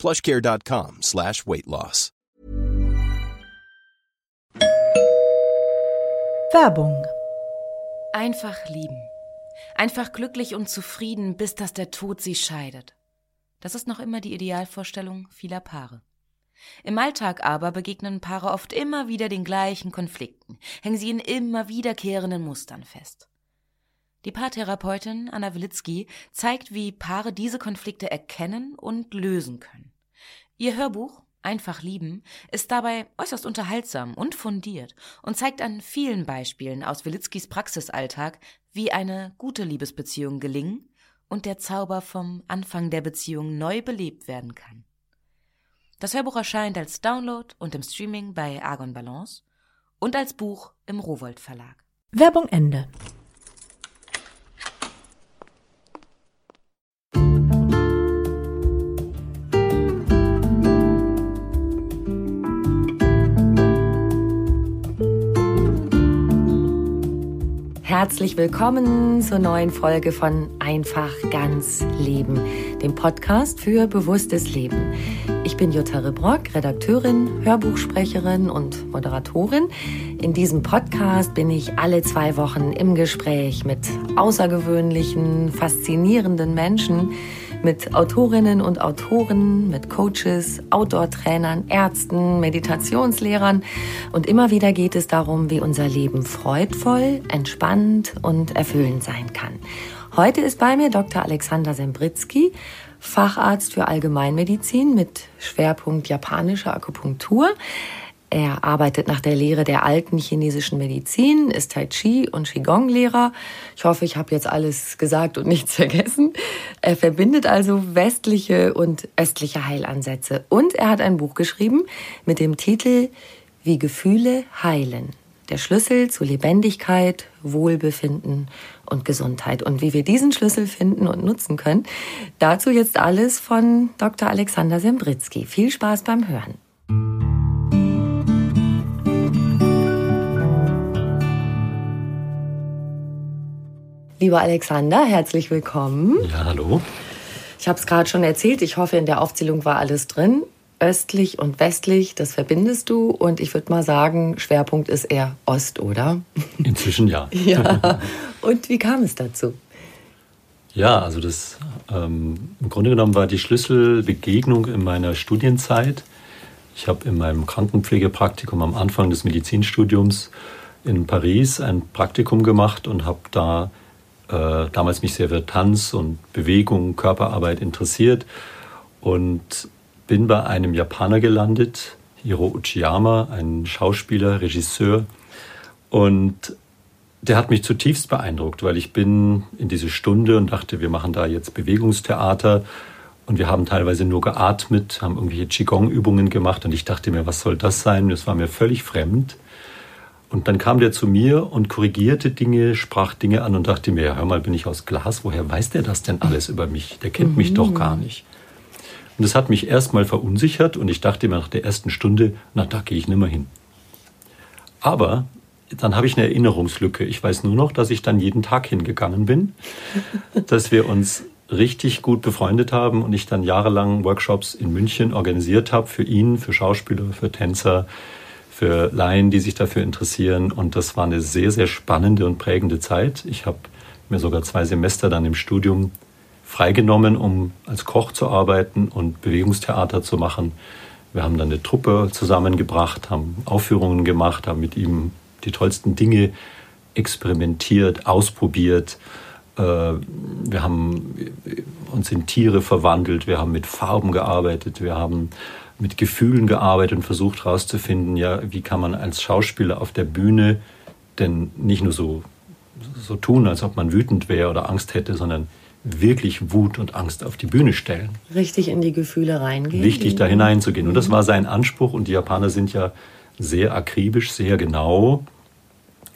plushcare.com slash weight loss. Werbung. Einfach lieben. Einfach glücklich und zufrieden, bis dass der Tod sie scheidet. Das ist noch immer die Idealvorstellung vieler Paare. Im Alltag aber begegnen Paare oft immer wieder den gleichen Konflikten, hängen sie in immer wiederkehrenden Mustern fest. Die Paartherapeutin Anna Wilitzki zeigt, wie Paare diese Konflikte erkennen und lösen können. Ihr Hörbuch Einfach lieben ist dabei äußerst unterhaltsam und fundiert und zeigt an vielen Beispielen aus Wilitzkis Praxisalltag, wie eine gute Liebesbeziehung gelingen und der Zauber vom Anfang der Beziehung neu belebt werden kann. Das Hörbuch erscheint als Download und im Streaming bei Argon Balance und als Buch im Rowold Verlag. Werbung Ende. Herzlich willkommen zur neuen Folge von Einfach ganz Leben, dem Podcast für bewusstes Leben. Ich bin Jutta Rebrock, Redakteurin, Hörbuchsprecherin und Moderatorin. In diesem Podcast bin ich alle zwei Wochen im Gespräch mit außergewöhnlichen, faszinierenden Menschen, mit Autorinnen und Autoren, mit Coaches, Outdoor-Trainern, Ärzten, Meditationslehrern. Und immer wieder geht es darum, wie unser Leben freudvoll, entspannt und erfüllend sein kann. Heute ist bei mir Dr. Alexander Sembritzky, Facharzt für Allgemeinmedizin mit Schwerpunkt japanische Akupunktur. Er arbeitet nach der Lehre der alten chinesischen Medizin, ist Tai Chi und Qigong-Lehrer. Ich hoffe, ich habe jetzt alles gesagt und nichts vergessen. Er verbindet also westliche und östliche Heilansätze. Und er hat ein Buch geschrieben mit dem Titel Wie Gefühle heilen. Der Schlüssel zu Lebendigkeit, Wohlbefinden und Gesundheit. Und wie wir diesen Schlüssel finden und nutzen können, dazu jetzt alles von Dr. Alexander Sembritzky. Viel Spaß beim Hören. Lieber Alexander, herzlich willkommen. Ja, hallo. Ich habe es gerade schon erzählt. Ich hoffe, in der Aufzählung war alles drin. Östlich und westlich, das verbindest du. Und ich würde mal sagen, Schwerpunkt ist eher Ost, oder? Inzwischen ja. ja. Und wie kam es dazu? Ja, also das ähm, im Grunde genommen war die Schlüsselbegegnung in meiner Studienzeit. Ich habe in meinem Krankenpflegepraktikum am Anfang des Medizinstudiums in Paris ein Praktikum gemacht und habe da äh, damals mich sehr für Tanz und Bewegung, Körperarbeit interessiert und bin bei einem Japaner gelandet, Hiro Uchiyama, ein Schauspieler, Regisseur. Und der hat mich zutiefst beeindruckt, weil ich bin in diese Stunde und dachte, wir machen da jetzt Bewegungstheater und wir haben teilweise nur geatmet, haben irgendwelche Qigong-Übungen gemacht und ich dachte mir, was soll das sein? Das war mir völlig fremd. Und dann kam der zu mir und korrigierte Dinge, sprach Dinge an und dachte mir, ja, hör mal, bin ich aus Glas? Woher weiß der das denn alles über mich? Der kennt mhm. mich doch gar nicht. Und das hat mich erstmal verunsichert und ich dachte mir nach der ersten Stunde, na, da gehe ich nimmer hin. Aber dann habe ich eine Erinnerungslücke. Ich weiß nur noch, dass ich dann jeden Tag hingegangen bin, dass wir uns richtig gut befreundet haben und ich dann jahrelang Workshops in München organisiert habe für ihn, für Schauspieler, für Tänzer, für Laien, die sich dafür interessieren. Und das war eine sehr, sehr spannende und prägende Zeit. Ich habe mir sogar zwei Semester dann im Studium freigenommen, um als Koch zu arbeiten und Bewegungstheater zu machen. Wir haben dann eine Truppe zusammengebracht, haben Aufführungen gemacht, haben mit ihm die tollsten Dinge experimentiert, ausprobiert. Äh, wir haben uns in Tiere verwandelt, wir haben mit Farben gearbeitet, wir haben mit Gefühlen gearbeitet und versucht herauszufinden, ja, wie kann man als Schauspieler auf der Bühne denn nicht nur so, so tun, als ob man wütend wäre oder Angst hätte, sondern wirklich Wut und Angst auf die Bühne stellen. Richtig in die Gefühle reingehen. Richtig da hineinzugehen. Und das mhm. war sein Anspruch. Und die Japaner sind ja sehr akribisch, sehr genau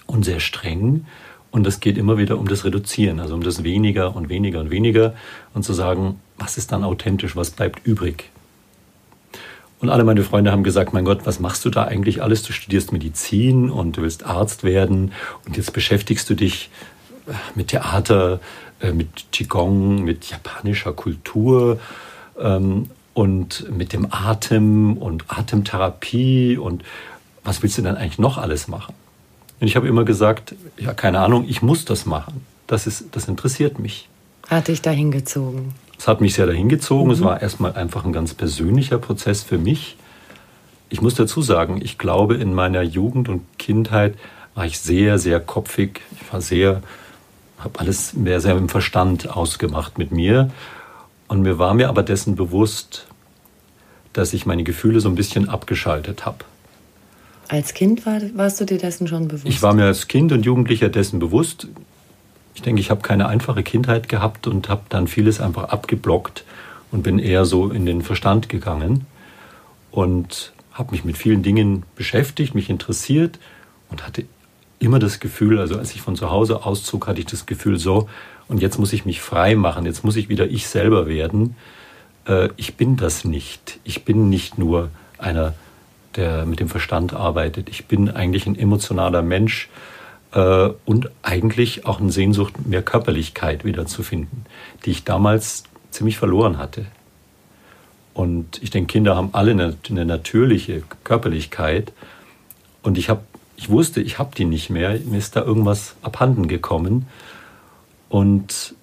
und sehr streng. Und es geht immer wieder um das Reduzieren, also um das weniger und weniger und weniger und zu sagen, was ist dann authentisch, was bleibt übrig. Und alle meine Freunde haben gesagt, mein Gott, was machst du da eigentlich alles? Du studierst Medizin und du willst Arzt werden und jetzt beschäftigst du dich mit Theater, äh, mit Qigong, mit japanischer Kultur ähm, und mit dem Atem und Atemtherapie und was willst du denn eigentlich noch alles machen? Und ich habe immer gesagt, ja, keine Ahnung, ich muss das machen. Das, ist, das interessiert mich. Hat dich dahin gezogen? Es hat mich sehr dahin gezogen. Mhm. Es war erstmal einfach ein ganz persönlicher Prozess für mich. Ich muss dazu sagen, ich glaube, in meiner Jugend und Kindheit war ich sehr, sehr kopfig. Ich war sehr, habe alles sehr, sehr im Verstand ausgemacht mit mir. Und mir war mir aber dessen bewusst, dass ich meine Gefühle so ein bisschen abgeschaltet habe. Als Kind war, warst du dir dessen schon bewusst? Ich war mir als Kind und Jugendlicher dessen bewusst. Ich denke, ich habe keine einfache Kindheit gehabt und habe dann vieles einfach abgeblockt und bin eher so in den Verstand gegangen und habe mich mit vielen Dingen beschäftigt, mich interessiert und hatte immer das Gefühl, also als ich von zu Hause auszog, hatte ich das Gefühl so, und jetzt muss ich mich frei machen, jetzt muss ich wieder ich selber werden. Äh, ich bin das nicht. Ich bin nicht nur einer der mit dem Verstand arbeitet. Ich bin eigentlich ein emotionaler Mensch äh, und eigentlich auch eine Sehnsucht, mehr Körperlichkeit wiederzufinden, die ich damals ziemlich verloren hatte. Und ich denke, Kinder haben alle eine, eine natürliche Körperlichkeit. Und ich, hab, ich wusste, ich habe die nicht mehr. Mir ist da irgendwas abhanden gekommen. Und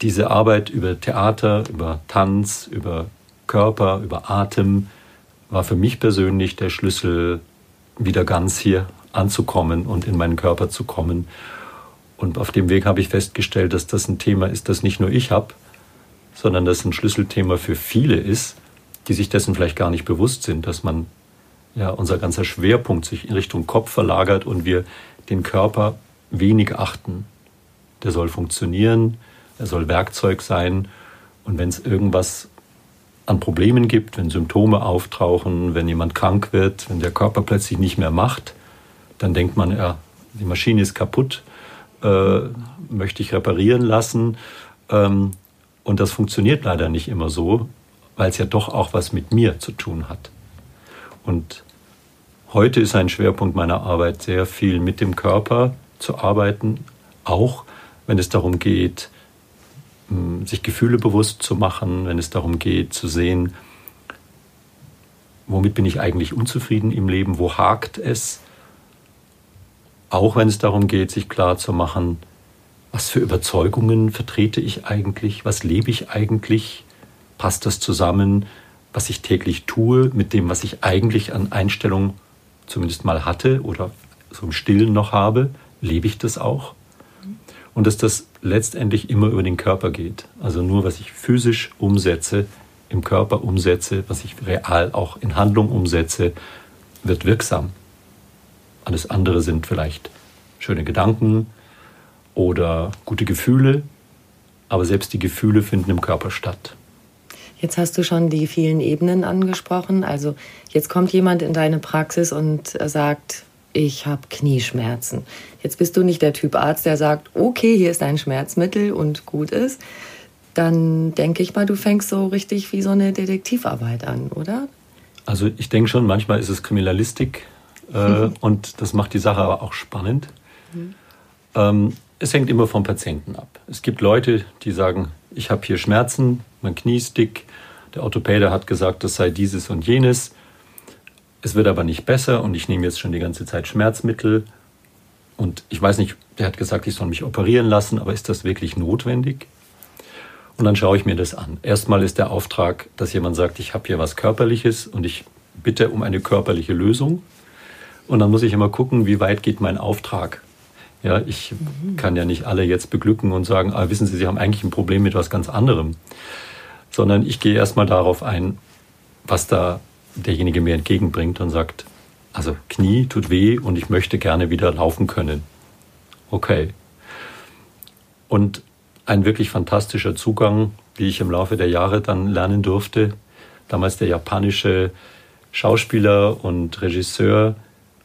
diese Arbeit über Theater, über Tanz, über Körper, über Atem, war für mich persönlich der Schlüssel, wieder ganz hier anzukommen und in meinen Körper zu kommen. Und auf dem Weg habe ich festgestellt, dass das ein Thema ist, das nicht nur ich habe, sondern das ein Schlüsselthema für viele ist, die sich dessen vielleicht gar nicht bewusst sind, dass man ja unser ganzer Schwerpunkt sich in Richtung Kopf verlagert und wir den Körper wenig achten. Der soll funktionieren, er soll Werkzeug sein und wenn es irgendwas an Problemen gibt, wenn Symptome auftauchen, wenn jemand krank wird, wenn der Körper plötzlich nicht mehr macht, dann denkt man, ja, die Maschine ist kaputt, äh, möchte ich reparieren lassen. Ähm, und das funktioniert leider nicht immer so, weil es ja doch auch was mit mir zu tun hat. Und heute ist ein Schwerpunkt meiner Arbeit sehr viel mit dem Körper zu arbeiten, auch wenn es darum geht, sich Gefühle bewusst zu machen, wenn es darum geht zu sehen, womit bin ich eigentlich unzufrieden im Leben, wo hakt es. Auch wenn es darum geht, sich klar zu machen, was für Überzeugungen vertrete ich eigentlich, was lebe ich eigentlich, passt das zusammen, was ich täglich tue mit dem, was ich eigentlich an Einstellung zumindest mal hatte oder so im Stillen noch habe, lebe ich das auch? und dass das letztendlich immer über den Körper geht. Also nur, was ich physisch umsetze, im Körper umsetze, was ich real auch in Handlung umsetze, wird wirksam. Alles andere sind vielleicht schöne Gedanken oder gute Gefühle, aber selbst die Gefühle finden im Körper statt. Jetzt hast du schon die vielen Ebenen angesprochen. Also jetzt kommt jemand in deine Praxis und sagt, ich habe Knieschmerzen. Jetzt bist du nicht der Typ Arzt, der sagt, okay, hier ist ein Schmerzmittel und gut ist. Dann denke ich mal, du fängst so richtig wie so eine Detektivarbeit an, oder? Also ich denke schon, manchmal ist es Kriminalistik äh, und das macht die Sache aber auch spannend. Mhm. Es hängt immer vom Patienten ab. Es gibt Leute, die sagen, ich habe hier Schmerzen, mein Knie ist dick, der Orthopäde hat gesagt, das sei dieses und jenes. Es wird aber nicht besser und ich nehme jetzt schon die ganze Zeit Schmerzmittel. Und ich weiß nicht, der hat gesagt, ich soll mich operieren lassen, aber ist das wirklich notwendig? Und dann schaue ich mir das an. Erstmal ist der Auftrag, dass jemand sagt, ich habe hier was Körperliches und ich bitte um eine körperliche Lösung. Und dann muss ich immer gucken, wie weit geht mein Auftrag. Ja, ich mhm. kann ja nicht alle jetzt beglücken und sagen, ah, wissen Sie, Sie haben eigentlich ein Problem mit was ganz anderem. Sondern ich gehe erstmal darauf ein, was da derjenige mir entgegenbringt und sagt, also Knie tut weh und ich möchte gerne wieder laufen können. Okay. Und ein wirklich fantastischer Zugang, wie ich im Laufe der Jahre dann lernen durfte. Damals der japanische Schauspieler und Regisseur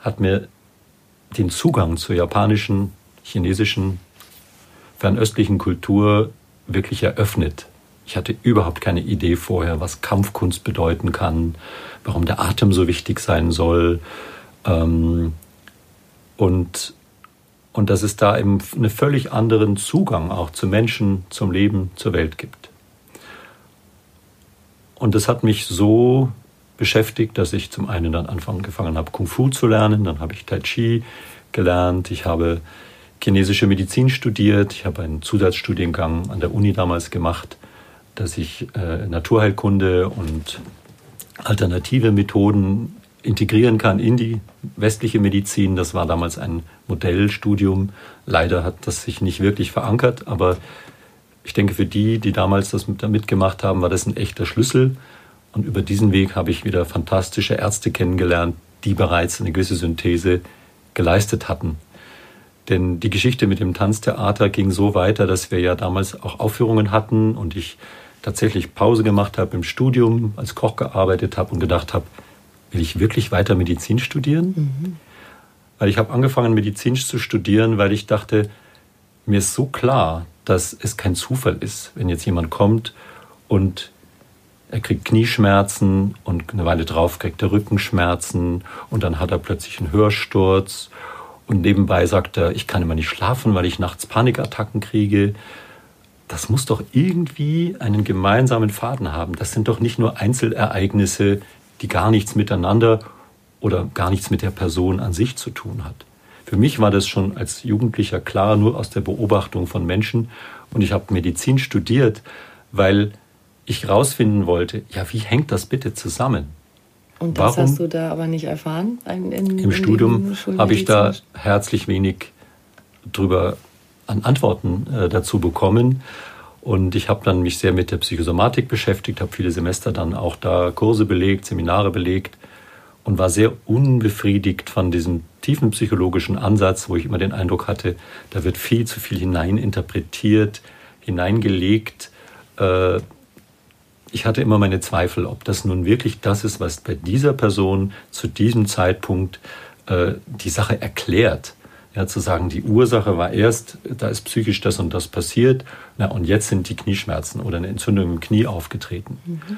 hat mir den Zugang zur japanischen, chinesischen, fernöstlichen Kultur wirklich eröffnet. Ich hatte überhaupt keine Idee vorher, was Kampfkunst bedeuten kann, warum der Atem so wichtig sein soll. Ähm, und, und dass es da eben einen völlig anderen Zugang auch zu Menschen, zum Leben, zur Welt gibt. Und das hat mich so beschäftigt, dass ich zum einen dann angefangen habe, Kung Fu zu lernen, dann habe ich Tai Chi gelernt, ich habe chinesische Medizin studiert, ich habe einen Zusatzstudiengang an der Uni damals gemacht, dass ich äh, Naturheilkunde und alternative Methoden integrieren kann in die westliche Medizin. Das war damals ein Modellstudium. Leider hat das sich nicht wirklich verankert, aber ich denke, für die, die damals das mitgemacht haben, war das ein echter Schlüssel. Und über diesen Weg habe ich wieder fantastische Ärzte kennengelernt, die bereits eine gewisse Synthese geleistet hatten. Denn die Geschichte mit dem Tanztheater ging so weiter, dass wir ja damals auch Aufführungen hatten und ich tatsächlich Pause gemacht habe im Studium, als Koch gearbeitet habe und gedacht habe, will ich wirklich weiter Medizin studieren? Mhm. Weil ich habe angefangen, Medizin zu studieren, weil ich dachte, mir ist so klar, dass es kein Zufall ist, wenn jetzt jemand kommt und er kriegt Knieschmerzen und eine Weile drauf kriegt er Rückenschmerzen und dann hat er plötzlich einen Hörsturz und nebenbei sagt er, ich kann immer nicht schlafen, weil ich nachts Panikattacken kriege. Das muss doch irgendwie einen gemeinsamen Faden haben. Das sind doch nicht nur Einzelereignisse, die gar nichts miteinander oder gar nichts mit der Person an sich zu tun hat. Für mich war das schon als Jugendlicher klar, nur aus der Beobachtung von Menschen. Und ich habe Medizin studiert, weil ich herausfinden wollte, ja, wie hängt das bitte zusammen? Und das Warum? hast du da aber nicht erfahren? In, in, Im Studium habe ich da herzlich wenig drüber an Antworten äh, dazu bekommen. Und ich habe dann mich sehr mit der Psychosomatik beschäftigt, habe viele Semester dann auch da Kurse belegt, Seminare belegt und war sehr unbefriedigt von diesem tiefen psychologischen Ansatz, wo ich immer den Eindruck hatte, da wird viel zu viel hineininterpretiert, hineingelegt. Äh, ich hatte immer meine Zweifel, ob das nun wirklich das ist, was bei dieser Person zu diesem Zeitpunkt äh, die Sache erklärt. Ja, zu sagen, die Ursache war erst, da ist psychisch das und das passiert, na, und jetzt sind die Knieschmerzen oder eine Entzündung im Knie aufgetreten. Mhm.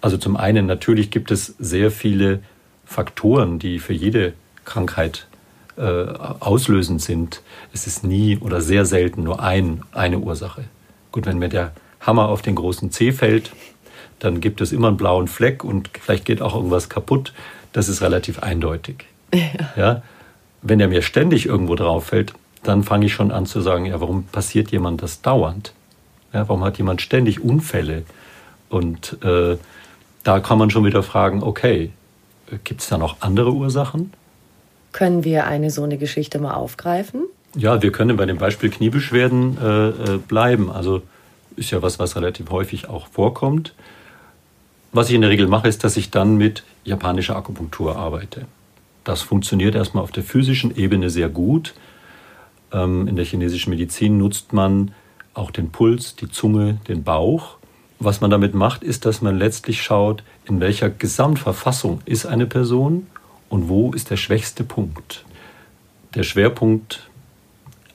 Also zum einen, natürlich gibt es sehr viele Faktoren, die für jede Krankheit äh, auslösend sind. Es ist nie oder sehr selten nur ein, eine Ursache. Gut, wenn mir der Hammer auf den großen C fällt, dann gibt es immer einen blauen Fleck und vielleicht geht auch irgendwas kaputt. Das ist relativ eindeutig. Ja. ja? Wenn er mir ständig irgendwo drauf fällt, dann fange ich schon an zu sagen, ja, warum passiert jemand das dauernd? Ja, warum hat jemand ständig Unfälle? Und äh, da kann man schon wieder fragen, okay, gibt es da noch andere Ursachen? Können wir eine so eine Geschichte mal aufgreifen? Ja, wir können bei dem Beispiel Kniebeschwerden äh, äh bleiben. Also ist ja was, was relativ häufig auch vorkommt. Was ich in der Regel mache, ist, dass ich dann mit japanischer Akupunktur arbeite. Das funktioniert erstmal auf der physischen Ebene sehr gut. Ähm, in der chinesischen Medizin nutzt man auch den Puls, die Zunge, den Bauch. Was man damit macht, ist, dass man letztlich schaut, in welcher Gesamtverfassung ist eine Person und wo ist der schwächste Punkt. Der Schwerpunkt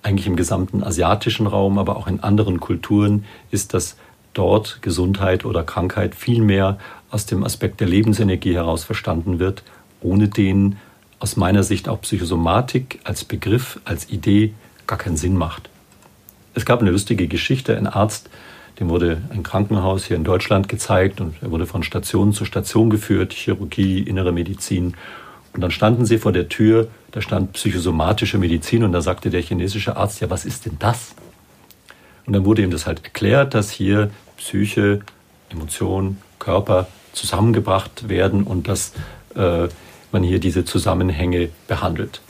eigentlich im gesamten asiatischen Raum, aber auch in anderen Kulturen ist das dort Gesundheit oder Krankheit viel mehr aus dem Aspekt der Lebensenergie heraus verstanden wird, ohne den aus meiner Sicht auch Psychosomatik als Begriff, als Idee gar keinen Sinn macht. Es gab eine lustige Geschichte, ein Arzt, dem wurde ein Krankenhaus hier in Deutschland gezeigt und er wurde von Station zu Station geführt, Chirurgie, innere Medizin. Und dann standen sie vor der Tür, da stand psychosomatische Medizin und da sagte der chinesische Arzt, ja, was ist denn das? Und dann wurde ihm das halt erklärt, dass hier Psyche, Emotion, Körper zusammengebracht werden und dass äh, man hier diese Zusammenhänge behandelt.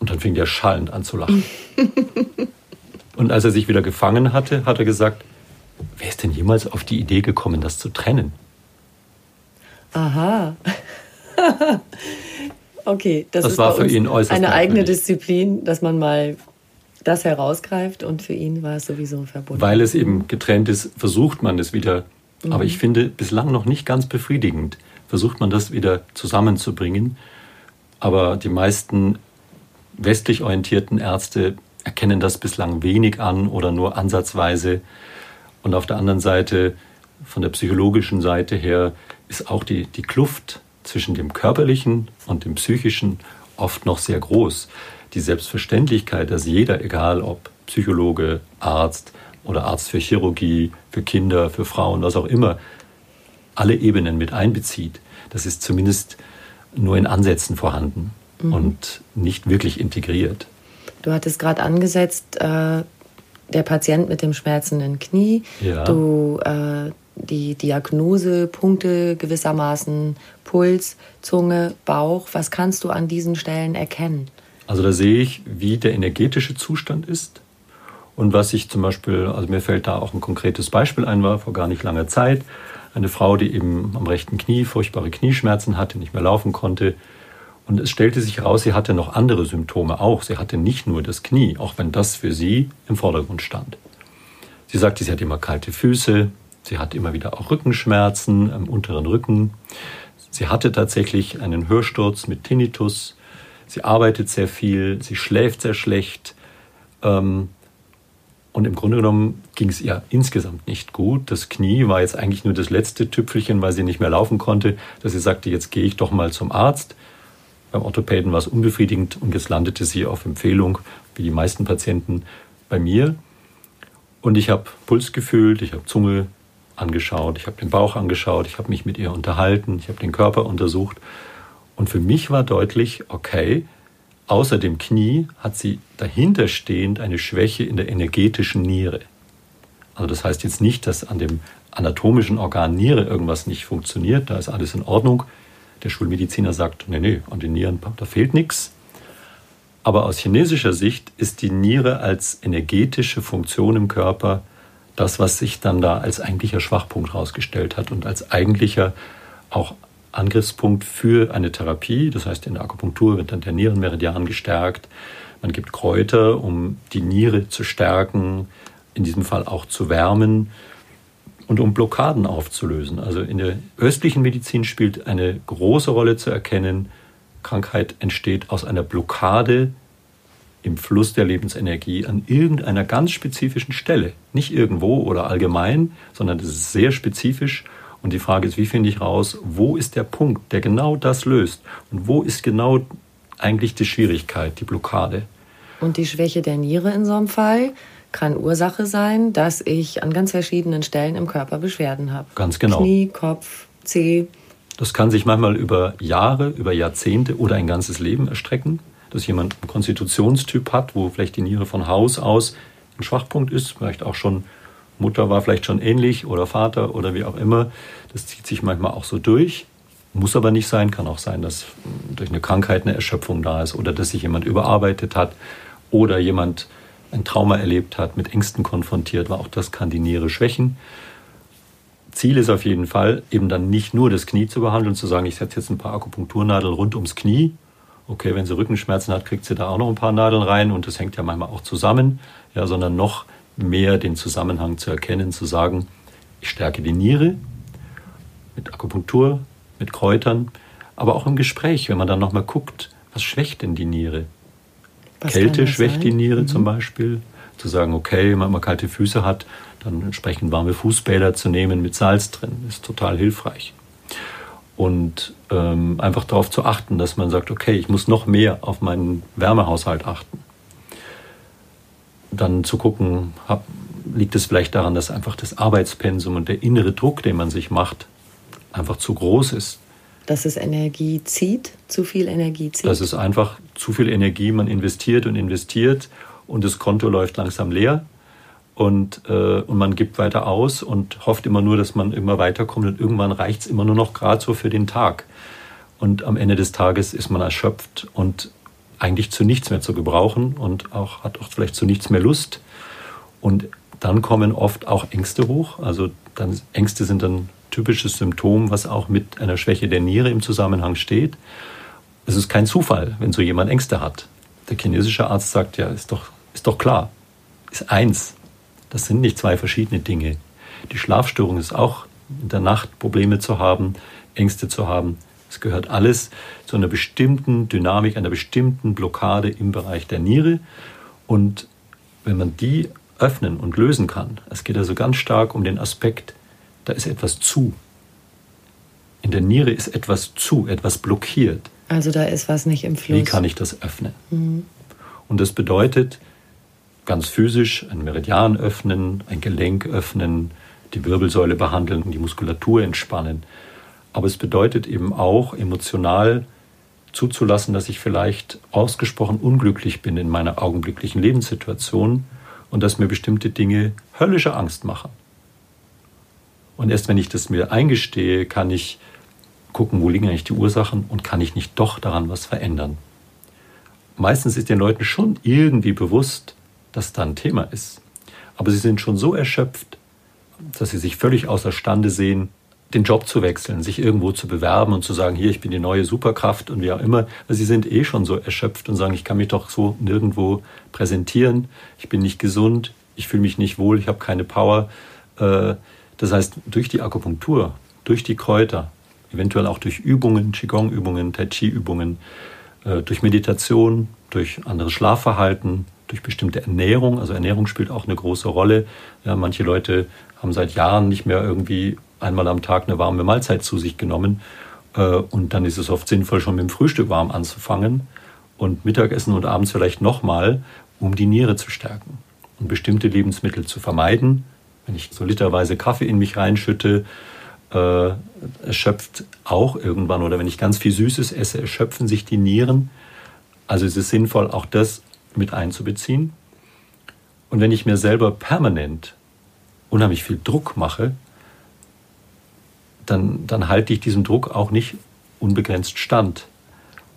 Und dann fing der schallend an zu lachen. und als er sich wieder gefangen hatte, hat er gesagt, wer ist denn jemals auf die Idee gekommen, das zu trennen? Aha. okay, das, das war für ihn äußerst eine eigene Disziplin, dass man mal das herausgreift und für ihn war es sowieso verbunden. Weil es eben getrennt ist, versucht man es wieder. Mhm. Aber ich finde bislang noch nicht ganz befriedigend. Versucht man das wieder zusammenzubringen. Aber die meisten westlich orientierten Ärzte erkennen das bislang wenig an oder nur ansatzweise. Und auf der anderen Seite, von der psychologischen Seite her, ist auch die, die Kluft zwischen dem körperlichen und dem psychischen oft noch sehr groß. Die Selbstverständlichkeit, dass jeder, egal ob Psychologe, Arzt oder Arzt für Chirurgie, für Kinder, für Frauen, was auch immer, alle Ebenen mit einbezieht, das ist zumindest nur in Ansätzen vorhanden mhm. und nicht wirklich integriert. Du hattest gerade angesetzt, äh, der Patient mit dem schmerzenden Knie. Ja. Du äh, die Diagnosepunkte gewissermaßen Puls, Zunge, Bauch. Was kannst du an diesen Stellen erkennen? Also da sehe ich, wie der energetische Zustand ist. Und was ich zum Beispiel, also mir fällt da auch ein konkretes Beispiel ein, war vor gar nicht langer Zeit eine Frau, die eben am rechten Knie furchtbare Knieschmerzen hatte, nicht mehr laufen konnte. Und es stellte sich heraus, sie hatte noch andere Symptome auch. Sie hatte nicht nur das Knie, auch wenn das für sie im Vordergrund stand. Sie sagte, sie hat immer kalte Füße, Sie hat immer wieder auch Rückenschmerzen am unteren Rücken. Sie hatte tatsächlich einen Hörsturz mit Tinnitus. Sie arbeitet sehr viel, sie schläft sehr schlecht. Ähm, und im Grunde genommen ging es ihr insgesamt nicht gut. Das Knie war jetzt eigentlich nur das letzte Tüpfelchen, weil sie nicht mehr laufen konnte, dass sie sagte, jetzt gehe ich doch mal zum Arzt. Beim Orthopäden war es unbefriedigend und jetzt landete sie auf Empfehlung, wie die meisten Patienten, bei mir. Und ich habe Puls gefühlt, ich habe Zunge angeschaut, ich habe den Bauch angeschaut, ich habe mich mit ihr unterhalten, ich habe den Körper untersucht. Und für mich war deutlich, okay, außer dem Knie hat sie dahinterstehend eine Schwäche in der energetischen Niere. Also das heißt jetzt nicht, dass an dem anatomischen Organ Niere irgendwas nicht funktioniert, da ist alles in Ordnung. Der Schulmediziner sagt, nee, nee, an den Nieren, da fehlt nichts. Aber aus chinesischer Sicht ist die Niere als energetische Funktion im Körper das, was sich dann da als eigentlicher Schwachpunkt herausgestellt hat und als eigentlicher auch Angriffspunkt für eine Therapie. Das heißt, in der Akupunktur wird dann der Nierenmeridian gestärkt. Man gibt Kräuter, um die Niere zu stärken, in diesem Fall auch zu wärmen und um Blockaden aufzulösen. Also in der östlichen Medizin spielt eine große Rolle zu erkennen, Krankheit entsteht aus einer Blockade im Fluss der Lebensenergie an irgendeiner ganz spezifischen Stelle. Nicht irgendwo oder allgemein, sondern das ist sehr spezifisch. Und die Frage ist, wie finde ich raus, wo ist der Punkt, der genau das löst? Und wo ist genau eigentlich die Schwierigkeit, die Blockade? Und die Schwäche der Niere in so einem Fall kann Ursache sein, dass ich an ganz verschiedenen Stellen im Körper Beschwerden habe. Ganz genau. Knie, Kopf, Zeh. Das kann sich manchmal über Jahre, über Jahrzehnte oder ein ganzes Leben erstrecken dass jemand einen Konstitutionstyp hat, wo vielleicht die Niere von Haus aus ein Schwachpunkt ist, vielleicht auch schon Mutter war vielleicht schon ähnlich oder Vater oder wie auch immer. Das zieht sich manchmal auch so durch. Muss aber nicht sein, kann auch sein, dass durch eine Krankheit eine Erschöpfung da ist oder dass sich jemand überarbeitet hat oder jemand ein Trauma erlebt hat, mit Ängsten konfrontiert war. Auch das kann die Niere schwächen. Ziel ist auf jeden Fall, eben dann nicht nur das Knie zu behandeln, zu sagen, ich setze jetzt ein paar Akupunkturnadeln rund ums Knie, okay, wenn sie Rückenschmerzen hat, kriegt sie da auch noch ein paar Nadeln rein und das hängt ja manchmal auch zusammen, ja, sondern noch mehr den Zusammenhang zu erkennen, zu sagen, ich stärke die Niere mit Akupunktur, mit Kräutern, aber auch im Gespräch, wenn man dann nochmal guckt, was schwächt denn die Niere? Was Kälte schwächt sein? die Niere mhm. zum Beispiel. Zu sagen, okay, wenn man kalte Füße hat, dann entsprechend warme Fußbäder zu nehmen mit Salz drin, ist total hilfreich und ähm, einfach darauf zu achten, dass man sagt, okay, ich muss noch mehr auf meinen Wärmehaushalt achten. Dann zu gucken, hab, liegt es vielleicht daran, dass einfach das Arbeitspensum und der innere Druck, den man sich macht, einfach zu groß ist. Dass es Energie zieht, zu viel Energie zieht. Dass es einfach zu viel Energie, man investiert und investiert und das Konto läuft langsam leer und, äh, und man gibt weiter aus und hofft immer nur, dass man immer weiterkommt und irgendwann reicht es immer nur noch gerade so für den Tag. Und am Ende des Tages ist man erschöpft und eigentlich zu nichts mehr zu gebrauchen und auch, hat auch vielleicht zu nichts mehr Lust. Und dann kommen oft auch Ängste hoch. Also dann, Ängste sind ein typisches Symptom, was auch mit einer Schwäche der Niere im Zusammenhang steht. Es ist kein Zufall, wenn so jemand Ängste hat. Der chinesische Arzt sagt ja, ist doch ist doch klar, ist eins. Das sind nicht zwei verschiedene Dinge. Die Schlafstörung ist auch in der Nacht Probleme zu haben, Ängste zu haben. Es gehört alles zu einer bestimmten Dynamik, einer bestimmten Blockade im Bereich der Niere. Und wenn man die öffnen und lösen kann, es geht also ganz stark um den Aspekt, da ist etwas zu. In der Niere ist etwas zu, etwas blockiert. Also da ist was nicht im Fluss. Wie kann ich das öffnen? Mhm. Und das bedeutet ganz physisch ein Meridian öffnen, ein Gelenk öffnen, die Wirbelsäule behandeln, die Muskulatur entspannen. Aber es bedeutet eben auch emotional zuzulassen, dass ich vielleicht ausgesprochen unglücklich bin in meiner augenblicklichen Lebenssituation und dass mir bestimmte Dinge höllische Angst machen. Und erst wenn ich das mir eingestehe, kann ich gucken, wo liegen eigentlich die Ursachen und kann ich nicht doch daran was verändern. Meistens ist den Leuten schon irgendwie bewusst, dass da ein Thema ist. Aber sie sind schon so erschöpft, dass sie sich völlig außerstande sehen, den Job zu wechseln, sich irgendwo zu bewerben und zu sagen, hier, ich bin die neue Superkraft und wie auch immer. Also sie sind eh schon so erschöpft und sagen, ich kann mich doch so nirgendwo präsentieren, ich bin nicht gesund, ich fühle mich nicht wohl, ich habe keine Power. Äh, das heißt, durch die Akupunktur, durch die Kräuter, eventuell auch durch Übungen, Qigong-Übungen, Tai Chi-Übungen, äh, durch Meditation, durch anderes Schlafverhalten, durch bestimmte Ernährung. Also Ernährung spielt auch eine große Rolle. Ja, manche Leute haben seit Jahren nicht mehr irgendwie einmal am Tag eine warme Mahlzeit zu sich genommen. Äh, und dann ist es oft sinnvoll, schon mit dem Frühstück warm anzufangen und Mittagessen und abends vielleicht nochmal, um die Niere zu stärken und bestimmte Lebensmittel zu vermeiden. Wenn ich so literweise Kaffee in mich reinschütte, äh, erschöpft auch irgendwann, oder wenn ich ganz viel Süßes esse, erschöpfen sich die Nieren. Also ist es sinnvoll, auch das mit einzubeziehen. Und wenn ich mir selber permanent unheimlich viel Druck mache, dann, dann halte ich diesem Druck auch nicht unbegrenzt stand.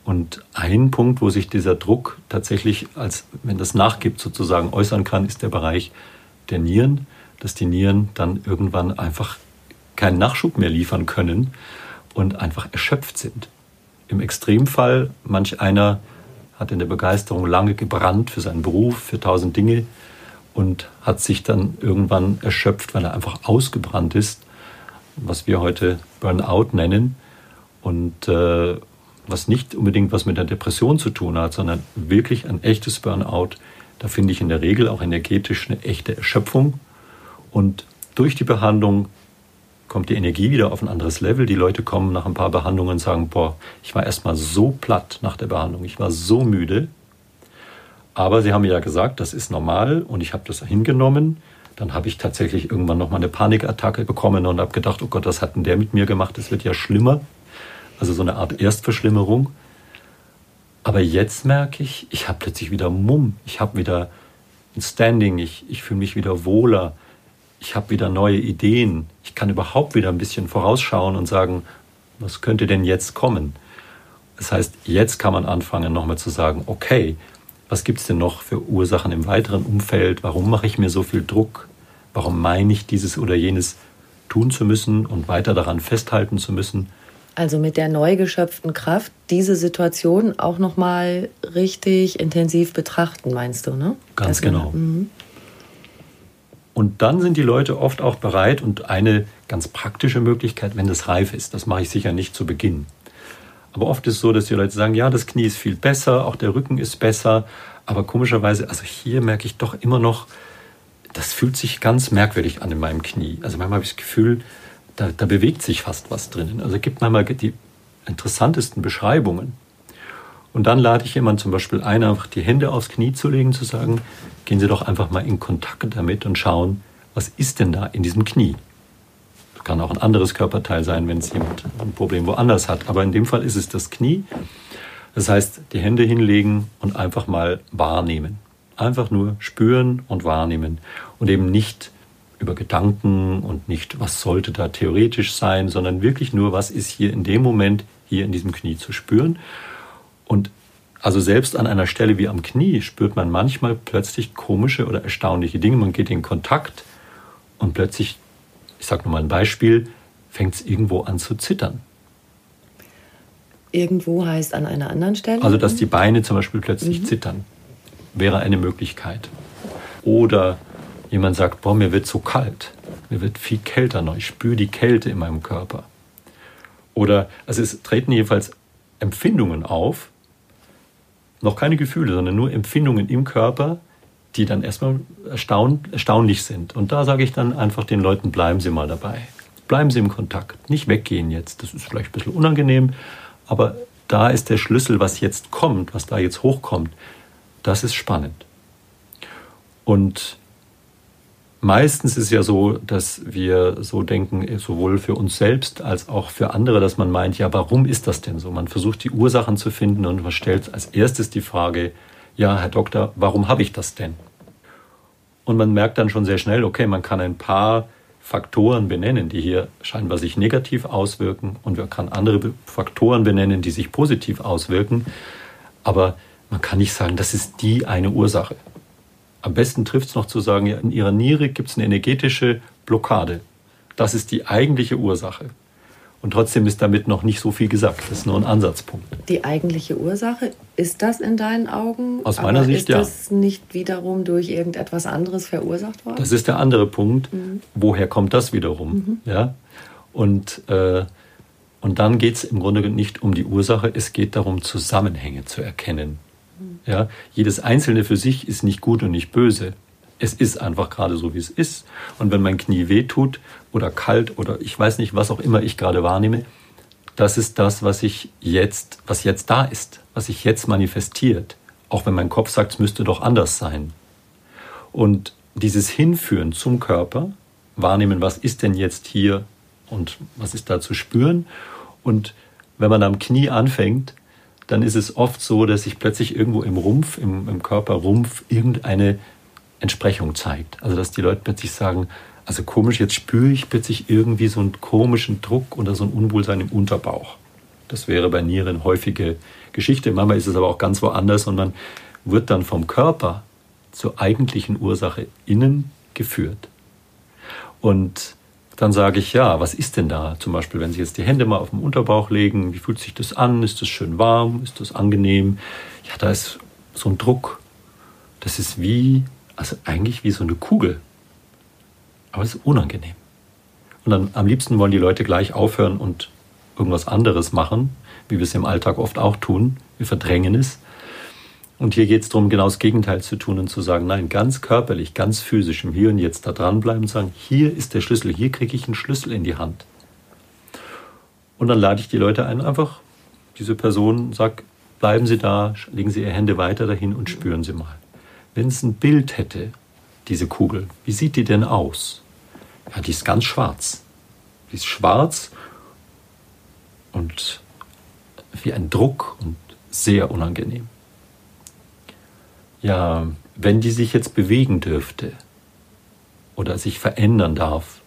Und ein Punkt, wo sich dieser Druck tatsächlich, als wenn das nachgibt, sozusagen äußern kann, ist der Bereich der Nieren, dass die Nieren dann irgendwann einfach keinen Nachschub mehr liefern können und einfach erschöpft sind. Im Extremfall, manch einer hat in der Begeisterung lange gebrannt für seinen Beruf, für tausend Dinge und hat sich dann irgendwann erschöpft, weil er einfach ausgebrannt ist, was wir heute Burnout nennen und äh, was nicht unbedingt was mit der Depression zu tun hat, sondern wirklich ein echtes Burnout. Da finde ich in der Regel auch energetisch eine echte Erschöpfung und durch die Behandlung kommt die Energie wieder auf ein anderes Level. Die Leute kommen nach ein paar Behandlungen und sagen, boah, ich war erstmal so platt nach der Behandlung, ich war so müde. Aber sie haben mir ja gesagt, das ist normal und ich habe das hingenommen. Dann habe ich tatsächlich irgendwann nochmal eine Panikattacke bekommen und habe gedacht, oh Gott, was hat denn der mit mir gemacht? Das wird ja schlimmer. Also so eine Art Erstverschlimmerung. Aber jetzt merke ich, ich habe plötzlich wieder Mumm. Ich habe wieder ein Standing. Ich, ich fühle mich wieder wohler ich habe wieder neue Ideen, ich kann überhaupt wieder ein bisschen vorausschauen und sagen, was könnte denn jetzt kommen? Das heißt, jetzt kann man anfangen, nochmal zu sagen, okay, was gibt es denn noch für Ursachen im weiteren Umfeld? Warum mache ich mir so viel Druck? Warum meine ich dieses oder jenes tun zu müssen und weiter daran festhalten zu müssen? Also mit der neu geschöpften Kraft diese Situation auch nochmal richtig intensiv betrachten, meinst du, ne? Ganz das genau. Mhm. Und dann sind die Leute oft auch bereit und eine ganz praktische Möglichkeit, wenn das reif ist, das mache ich sicher nicht zu Beginn. Aber oft ist es so, dass die Leute sagen, ja, das Knie ist viel besser, auch der Rücken ist besser, aber komischerweise, also hier merke ich doch immer noch, das fühlt sich ganz merkwürdig an in meinem Knie. Also manchmal habe ich das Gefühl, da, da bewegt sich fast was drinnen. Also gibt manchmal die interessantesten Beschreibungen. Und dann lade ich jemanden zum Beispiel ein, einfach die Hände aufs Knie zu legen, zu sagen, gehen Sie doch einfach mal in Kontakt damit und schauen, was ist denn da in diesem Knie? Kann auch ein anderes Körperteil sein, wenn es jemand ein Problem woanders hat. Aber in dem Fall ist es das Knie. Das heißt, die Hände hinlegen und einfach mal wahrnehmen. Einfach nur spüren und wahrnehmen. Und eben nicht über Gedanken und nicht, was sollte da theoretisch sein, sondern wirklich nur, was ist hier in dem Moment hier in diesem Knie zu spüren. Und also selbst an einer Stelle wie am Knie spürt man manchmal plötzlich komische oder erstaunliche Dinge. Man geht in Kontakt und plötzlich, ich sage nochmal ein Beispiel, fängt es irgendwo an zu zittern. Irgendwo heißt an einer anderen Stelle? Also dass die Beine zum Beispiel plötzlich mhm. zittern. wäre eine Möglichkeit. Oder jemand sagt, boah, mir wird so kalt, mir wird viel kälter noch, ich spüre die Kälte in meinem Körper. Oder, also es treten jedenfalls Empfindungen auf, noch keine Gefühle, sondern nur Empfindungen im Körper, die dann erstmal erstaun, erstaunlich sind. Und da sage ich dann einfach den Leuten, bleiben Sie mal dabei. Bleiben Sie im Kontakt, nicht weggehen jetzt. Das ist vielleicht ein bisschen unangenehm, aber da ist der Schlüssel, was jetzt kommt, was da jetzt hochkommt. Das ist spannend. Und meistens ist ja so, dass wir so denken, sowohl für uns selbst als auch für andere, dass man meint, ja, warum ist das denn so? Man versucht die Ursachen zu finden und man stellt als erstes die Frage, ja, Herr Doktor, warum habe ich das denn? Und man merkt dann schon sehr schnell, okay, man kann ein paar Faktoren benennen, die hier scheinbar sich negativ auswirken und man kann andere Faktoren benennen, die sich positiv auswirken. Aber man kann nicht sagen, das ist die eine Ursache. Am besten trifft es noch zu sagen, in ihrer Niere gibt es eine energetische Blockade. Das ist die eigentliche Ursache. Und trotzdem ist damit noch nicht so viel gesagt. Das ist nur ein Ansatzpunkt. Die eigentliche Ursache, ist das in deinen Augen? Aus meiner Aber Sicht, ja. Ist das nicht wiederum durch irgendetwas anderes verursacht worden? Das ist der andere Punkt. Mhm. Woher kommt das wiederum? Mhm. Ja? Und, äh, und dann geht es im Grunde nicht um die Ursache, es geht darum, Zusammenhänge zu erkennen. Mhm. Ja? Jedes Einzelne für sich ist nicht gut und nicht böse. Es ist einfach gerade so, wie es ist. Und wenn mein Knie wehtut oder kalt oder ich weiß nicht, was auch immer ich gerade wahrnehme, das ist das, was ich jetzt, was jetzt da ist, was sich jetzt manifestiert. Auch wenn mein Kopf sagt, es müsste doch anders sein. Und dieses Hinführen zum Körper, wahrnehmen, was ist denn jetzt hier und was ist da zu spüren. Und wenn man am Knie anfängt, dann ist es oft so, dass sich plötzlich irgendwo im Rumpf, im, im Körperrumpf, irgendeine Entsprechung zeigt. Also dass die Leute plötzlich sagen, also komisch, jetzt spüre ich plötzlich irgendwie so einen komischen Druck oder so ein Unwohlsein im Unterbauch. Das wäre bei Nieren häufige Geschichte. Manchmal ist es aber auch ganz woanders und man wird dann vom Körper zur eigentlichen Ursache innen geführt. Und dann sage ich, ja, was ist denn da? Zum Beispiel, wenn Sie jetzt die Hände mal auf den Unterbauch legen, wie fühlt sich das an? Ist das schön warm? Ist das angenehm? Ja, da ist so ein Druck. Das ist wie also eigentlich wie so eine Kugel. Aber es ist unangenehm. Und dann am liebsten wollen die Leute gleich aufhören und irgendwas anderes machen, wie wir es im Alltag oft auch tun. Wir verdrängen es. Und hier geht es darum, genau das Gegenteil zu tun und zu sagen, nein, ganz körperlich, ganz physisch im Hier und Jetzt da dranbleiben und sagen, hier ist der Schlüssel, hier kriege ich einen Schlüssel in die Hand. Und dann lade ich die Leute ein, einfach diese Person sagt, bleiben Sie da, legen Sie Ihre Hände weiter dahin und spüren Sie mal. Wenn es ein Bild hätte, diese Kugel, wie sieht die denn aus? Ja, die ist ganz schwarz. Die ist schwarz und wie ein Druck und sehr unangenehm. Ja, wenn die sich jetzt bewegen dürfte oder sich verändern darf,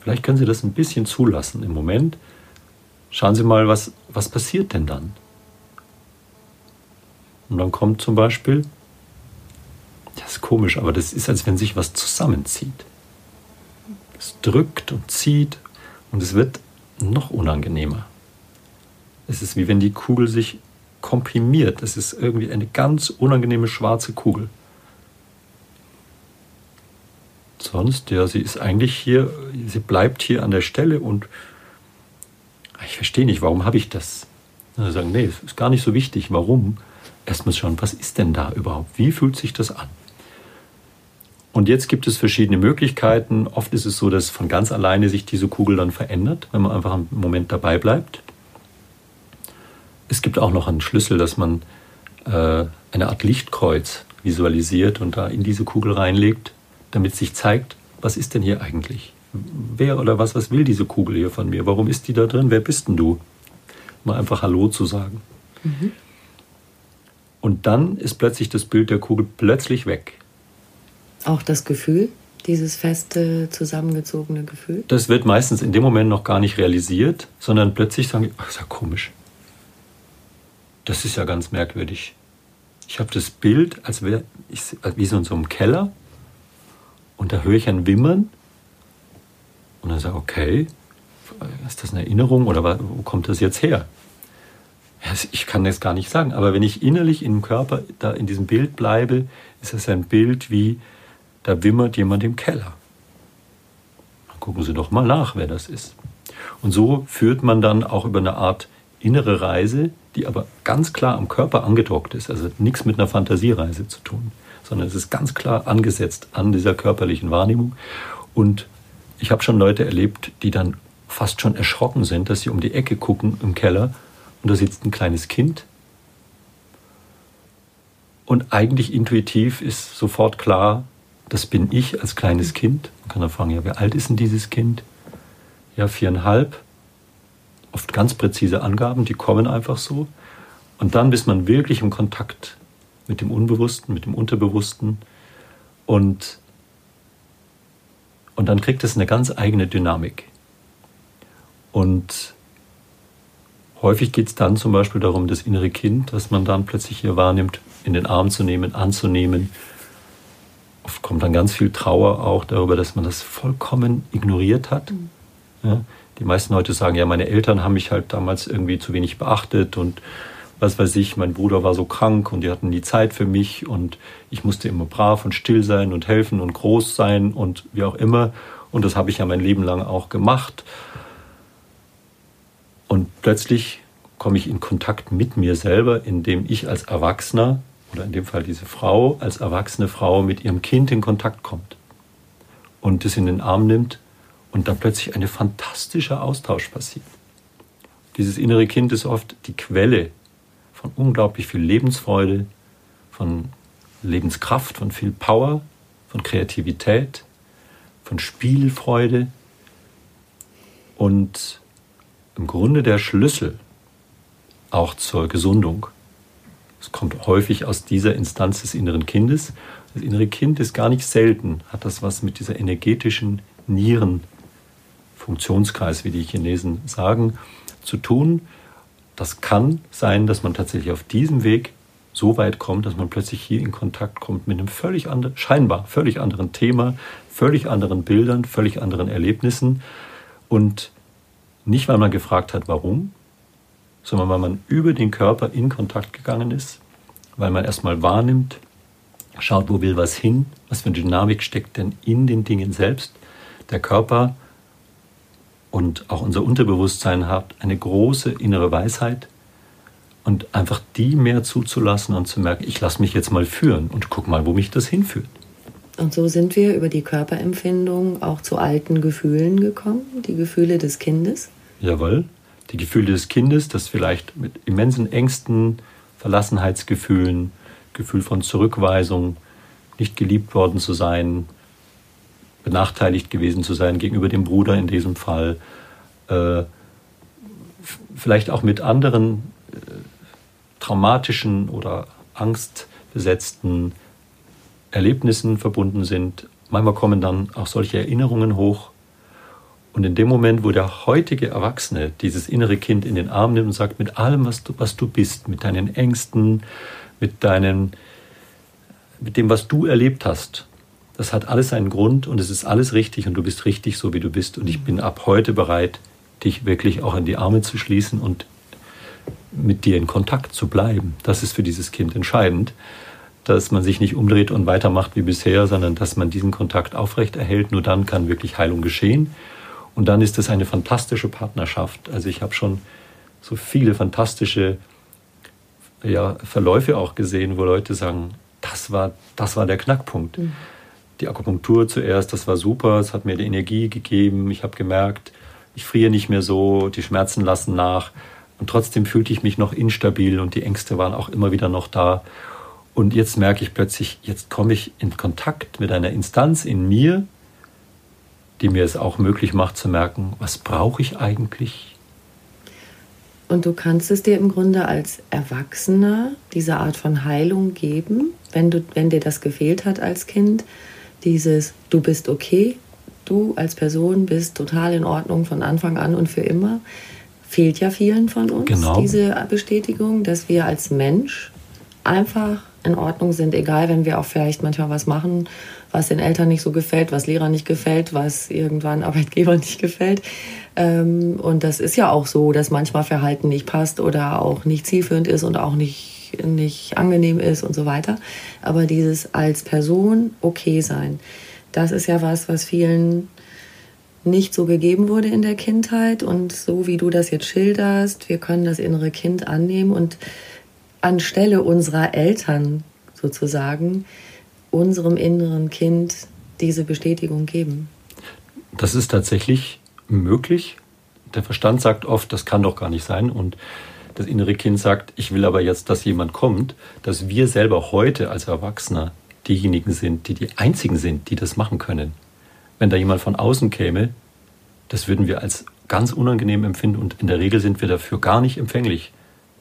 vielleicht können Sie das ein bisschen zulassen im Moment. Schauen Sie mal, was, was passiert denn dann? Und dann kommt zum Beispiel das ist komisch, aber das ist, als wenn sich was zusammenzieht. Es drückt und zieht und es wird noch unangenehmer. Es ist wie wenn die Kugel sich komprimiert. Es ist irgendwie eine ganz unangenehme schwarze Kugel. Sonst, ja, sie ist eigentlich hier, sie bleibt hier an der Stelle und ich verstehe nicht, warum habe ich das? Und sagen, nee, es ist gar nicht so wichtig. Warum? Erstmal schauen, was ist denn da überhaupt? Wie fühlt sich das an? Und jetzt gibt es verschiedene Möglichkeiten. Oft ist es so, dass von ganz alleine sich diese Kugel dann verändert, wenn man einfach einen Moment dabei bleibt. Es gibt auch noch einen Schlüssel, dass man äh, eine Art Lichtkreuz visualisiert und da in diese Kugel reinlegt, damit sich zeigt, was ist denn hier eigentlich? Wer oder was, was will diese Kugel hier von mir? Warum ist die da drin? Wer bist denn du? Mal einfach Hallo zu sagen. Mhm. Und dann ist plötzlich das Bild der Kugel plötzlich weg. Auch das Gefühl, dieses feste, zusammengezogene Gefühl? Das wird meistens in dem Moment noch gar nicht realisiert, sondern plötzlich sagen, ach, ist ja komisch. Das ist ja ganz merkwürdig. Ich habe das Bild, als wäre ich wie so in so einem Keller und da höre ich ein Wimmern und dann sage ich, okay, ist das eine Erinnerung oder wo kommt das jetzt her? Ich kann das gar nicht sagen, aber wenn ich innerlich im Körper da in diesem Bild bleibe, ist es ein Bild wie, da wimmert jemand im Keller. Gucken Sie doch mal nach, wer das ist. Und so führt man dann auch über eine Art innere Reise, die aber ganz klar am Körper angedockt ist, also nichts mit einer Fantasiereise zu tun, sondern es ist ganz klar angesetzt an dieser körperlichen Wahrnehmung. Und ich habe schon Leute erlebt, die dann fast schon erschrocken sind, dass sie um die Ecke gucken im Keller und da sitzt ein kleines Kind. Und eigentlich intuitiv ist sofort klar, das bin ich als kleines Kind. Man kann dann fragen, ja, wie alt ist denn dieses Kind? Ja, viereinhalb. Oft ganz präzise Angaben, die kommen einfach so. Und dann bist man wirklich im Kontakt mit dem Unbewussten, mit dem Unterbewussten. Und, und dann kriegt es eine ganz eigene Dynamik. Und Häufig geht es dann zum Beispiel darum, das innere Kind, das man dann plötzlich hier wahrnimmt, in den Arm zu nehmen, anzunehmen. Oft kommt dann ganz viel Trauer auch darüber, dass man das vollkommen ignoriert hat. Mhm. Ja, die meisten Leute sagen, ja, meine Eltern haben mich halt damals irgendwie zu wenig beachtet und was weiß ich, mein Bruder war so krank und die hatten nie Zeit für mich und ich musste immer brav und still sein und helfen und groß sein und wie auch immer. Und das habe ich ja mein Leben lang auch gemacht. Und plötzlich komme ich in Kontakt mit mir selber, indem ich als Erwachsener oder in dem Fall diese Frau als erwachsene Frau mit ihrem Kind in Kontakt kommt und es in den Arm nimmt und dann plötzlich ein fantastischer Austausch passiert. Dieses innere Kind ist oft die Quelle von unglaublich viel Lebensfreude, von Lebenskraft, von viel Power, von Kreativität, von Spielfreude und im Grunde der Schlüssel auch zur Gesundung. Es kommt häufig aus dieser Instanz des inneren Kindes. Das innere Kind ist gar nicht selten, hat das was mit dieser energetischen Nierenfunktionskreis, wie die Chinesen sagen, zu tun. Das kann sein, dass man tatsächlich auf diesem Weg so weit kommt, dass man plötzlich hier in Kontakt kommt mit einem völlig anderen, scheinbar völlig anderen Thema, völlig anderen Bildern, völlig anderen Erlebnissen und nicht, weil man gefragt hat, warum, sondern weil man über den Körper in Kontakt gegangen ist, weil man erstmal wahrnimmt, schaut, wo will was hin, was für eine Dynamik steckt denn in den Dingen selbst. Der Körper und auch unser Unterbewusstsein hat eine große innere Weisheit und einfach die mehr zuzulassen und zu merken, ich lasse mich jetzt mal führen und guck mal, wo mich das hinführt. Und so sind wir über die Körperempfindung auch zu alten Gefühlen gekommen, die Gefühle des Kindes. Jawohl, die Gefühle des Kindes, das vielleicht mit immensen Ängsten, Verlassenheitsgefühlen, Gefühl von Zurückweisung, nicht geliebt worden zu sein, benachteiligt gewesen zu sein gegenüber dem Bruder in diesem Fall, äh, vielleicht auch mit anderen äh, traumatischen oder angstbesetzten Erlebnissen verbunden sind. Manchmal kommen dann auch solche Erinnerungen hoch. Und in dem Moment, wo der heutige Erwachsene dieses innere Kind in den Arm nimmt und sagt, mit allem, was du, was du bist, mit deinen Ängsten, mit, deinen, mit dem, was du erlebt hast, das hat alles einen Grund und es ist alles richtig und du bist richtig so, wie du bist. Und ich bin ab heute bereit, dich wirklich auch in die Arme zu schließen und mit dir in Kontakt zu bleiben. Das ist für dieses Kind entscheidend dass man sich nicht umdreht und weitermacht wie bisher, sondern dass man diesen Kontakt aufrechterhält. Nur dann kann wirklich Heilung geschehen. Und dann ist es eine fantastische Partnerschaft. Also ich habe schon so viele fantastische ja, Verläufe auch gesehen, wo Leute sagen, das war, das war der Knackpunkt. Mhm. Die Akupunktur zuerst, das war super, es hat mir die Energie gegeben, ich habe gemerkt, ich friere nicht mehr so, die Schmerzen lassen nach und trotzdem fühlte ich mich noch instabil und die Ängste waren auch immer wieder noch da. Und jetzt merke ich plötzlich, jetzt komme ich in Kontakt mit einer Instanz in mir, die mir es auch möglich macht zu merken, was brauche ich eigentlich? Und du kannst es dir im Grunde als Erwachsener diese Art von Heilung geben, wenn, du, wenn dir das gefehlt hat als Kind. Dieses, du bist okay, du als Person bist total in Ordnung von Anfang an und für immer. Fehlt ja vielen von uns genau. diese Bestätigung, dass wir als Mensch einfach in Ordnung sind, egal wenn wir auch vielleicht manchmal was machen, was den Eltern nicht so gefällt, was Lehrern nicht gefällt, was irgendwann Arbeitgeber nicht gefällt. Ähm, und das ist ja auch so, dass manchmal Verhalten nicht passt oder auch nicht zielführend ist und auch nicht, nicht angenehm ist und so weiter. Aber dieses als Person okay sein, das ist ja was, was vielen nicht so gegeben wurde in der Kindheit. Und so wie du das jetzt schilderst, wir können das innere Kind annehmen und anstelle unserer Eltern sozusagen unserem inneren Kind diese Bestätigung geben. Das ist tatsächlich möglich. Der Verstand sagt oft, das kann doch gar nicht sein. Und das innere Kind sagt, ich will aber jetzt, dass jemand kommt, dass wir selber heute als Erwachsener diejenigen sind, die die einzigen sind, die das machen können. Wenn da jemand von außen käme, das würden wir als ganz unangenehm empfinden und in der Regel sind wir dafür gar nicht empfänglich.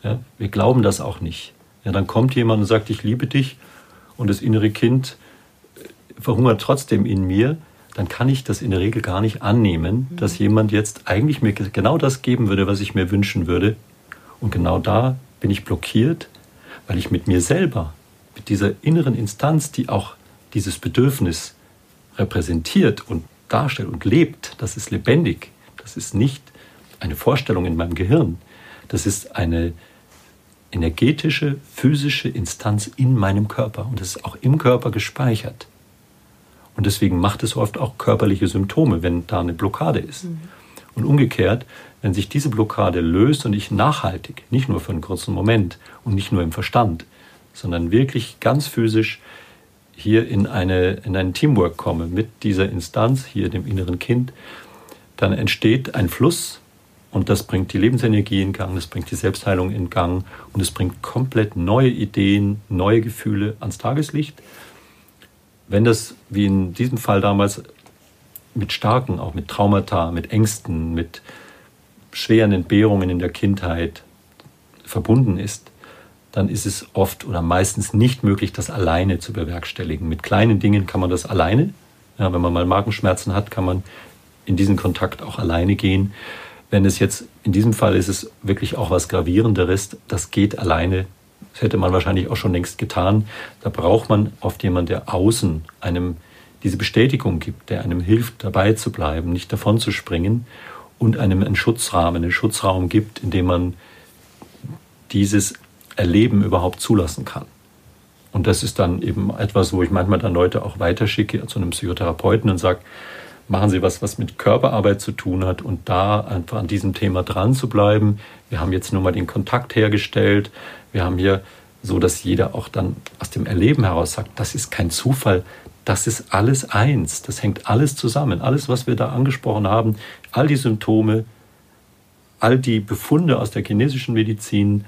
Ja, wir glauben das auch nicht. Ja, dann kommt jemand und sagt, ich liebe dich und das innere Kind verhungert trotzdem in mir, dann kann ich das in der Regel gar nicht annehmen, mhm. dass jemand jetzt eigentlich mir genau das geben würde, was ich mir wünschen würde. Und genau da bin ich blockiert, weil ich mit mir selber, mit dieser inneren Instanz, die auch dieses Bedürfnis repräsentiert und darstellt und lebt, das ist lebendig. Das ist nicht eine Vorstellung in meinem Gehirn. Das ist eine energetische, physische Instanz in meinem Körper und das ist auch im Körper gespeichert. Und deswegen macht es oft auch körperliche Symptome, wenn da eine Blockade ist. Mhm. Und umgekehrt, wenn sich diese Blockade löst und ich nachhaltig, nicht nur für einen kurzen Moment und nicht nur im Verstand, sondern wirklich ganz physisch hier in, eine, in ein Teamwork komme mit dieser Instanz, hier dem inneren Kind, dann entsteht ein Fluss und das bringt die Lebensenergie in Gang, das bringt die Selbstheilung in Gang und es bringt komplett neue Ideen, neue Gefühle ans Tageslicht. Wenn das, wie in diesem Fall damals, mit starken, auch mit Traumata, mit Ängsten, mit schweren Entbehrungen in der Kindheit verbunden ist, dann ist es oft oder meistens nicht möglich, das alleine zu bewerkstelligen. Mit kleinen Dingen kann man das alleine. Ja, wenn man mal Magenschmerzen hat, kann man in diesen Kontakt auch alleine gehen. Wenn es jetzt, in diesem Fall ist es wirklich auch was Gravierenderes, das geht alleine. Das hätte man wahrscheinlich auch schon längst getan. Da braucht man oft jemanden, der außen einem diese Bestätigung gibt, der einem hilft, dabei zu bleiben, nicht davon zu springen und einem einen Schutzrahmen, einen Schutzraum gibt, in dem man dieses Erleben überhaupt zulassen kann. Und das ist dann eben etwas, wo ich manchmal dann Leute auch weiterschicke zu einem Psychotherapeuten und sage, machen Sie was, was mit Körperarbeit zu tun hat und da einfach an diesem Thema dran zu bleiben. Wir haben jetzt nur mal den Kontakt hergestellt. Wir haben hier so, dass jeder auch dann aus dem Erleben heraus sagt, das ist kein Zufall, das ist alles eins, das hängt alles zusammen. Alles, was wir da angesprochen haben, all die Symptome, all die Befunde aus der chinesischen Medizin,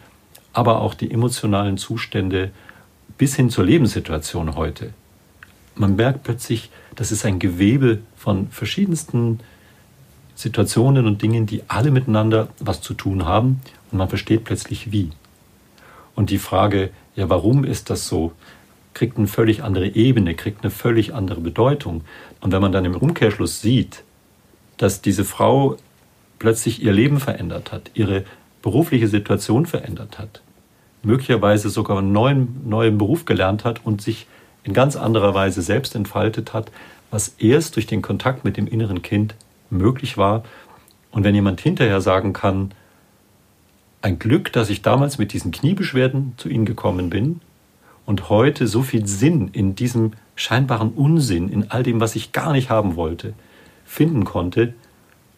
aber auch die emotionalen Zustände bis hin zur Lebenssituation heute. Man merkt plötzlich, das ist ein Gewebe von verschiedensten Situationen und Dingen, die alle miteinander was zu tun haben und man versteht plötzlich wie. Und die Frage, ja, warum ist das so, kriegt eine völlig andere Ebene, kriegt eine völlig andere Bedeutung. Und wenn man dann im Umkehrschluss sieht, dass diese Frau plötzlich ihr Leben verändert hat, ihre berufliche Situation verändert hat, möglicherweise sogar einen neuen, neuen Beruf gelernt hat und sich in ganz anderer Weise selbst entfaltet hat, was erst durch den Kontakt mit dem inneren Kind möglich war. Und wenn jemand hinterher sagen kann, ein Glück, dass ich damals mit diesen Kniebeschwerden zu Ihnen gekommen bin und heute so viel Sinn in diesem scheinbaren Unsinn, in all dem, was ich gar nicht haben wollte, finden konnte,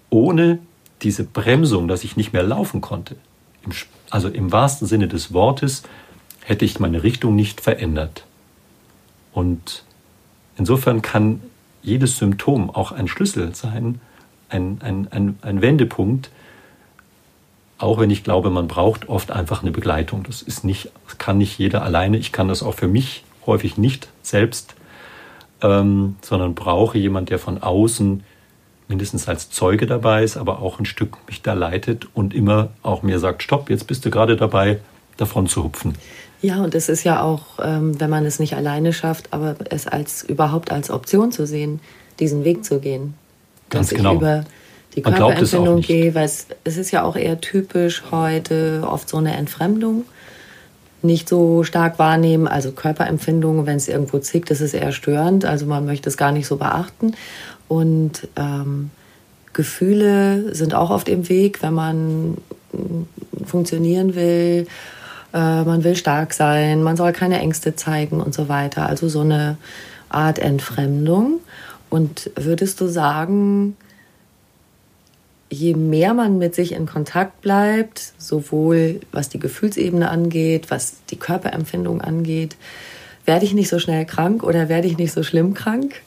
ohne diese Bremsung, dass ich nicht mehr laufen konnte. Also im wahrsten Sinne des Wortes hätte ich meine Richtung nicht verändert. Und insofern kann jedes Symptom auch ein Schlüssel sein, ein, ein, ein, ein Wendepunkt, auch wenn ich glaube, man braucht oft einfach eine Begleitung. Das ist nicht, das kann nicht jeder alleine. Ich kann das auch für mich häufig nicht selbst, ähm, sondern brauche jemand, der von außen mindestens als Zeuge dabei ist, aber auch ein Stück mich da leitet und immer auch mir sagt, stopp, jetzt bist du gerade dabei, davon zu hupfen. Ja, und es ist ja auch, ähm, wenn man es nicht alleine schafft, aber es als überhaupt als Option zu sehen, diesen Weg zu gehen. Ganz dass genau. Ich über die Körperempfindung gehe, weil es, es ist ja auch eher typisch heute oft so eine Entfremdung. nicht so stark wahrnehmen. Also Körperempfindungen, wenn es irgendwo zickt, das ist eher störend. Also man möchte es gar nicht so beachten. Und ähm, Gefühle sind auch auf dem Weg, wenn man mm, funktionieren will. Äh, man will stark sein, man soll keine Ängste zeigen und so weiter. Also so eine Art Entfremdung. Und würdest du sagen, je mehr man mit sich in Kontakt bleibt, sowohl was die Gefühlsebene angeht, was die Körperempfindung angeht, werde ich nicht so schnell krank oder werde ich nicht so schlimm krank?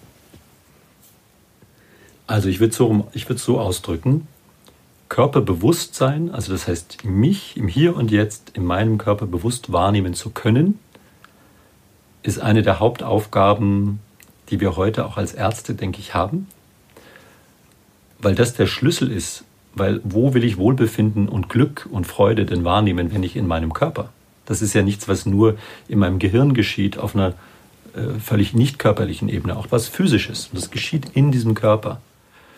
Also ich würde so, ich würd so ausdrücken, Körperbewusstsein, also das heißt mich im Hier und Jetzt in meinem Körper bewusst wahrnehmen zu können, ist eine der Hauptaufgaben, die wir heute auch als Ärzte, denke ich, haben weil das der Schlüssel ist. Weil wo will ich Wohlbefinden und Glück und Freude denn wahrnehmen, wenn nicht in meinem Körper? Das ist ja nichts, was nur in meinem Gehirn geschieht, auf einer äh, völlig nicht körperlichen Ebene, auch was physisches. Und das geschieht in diesem Körper.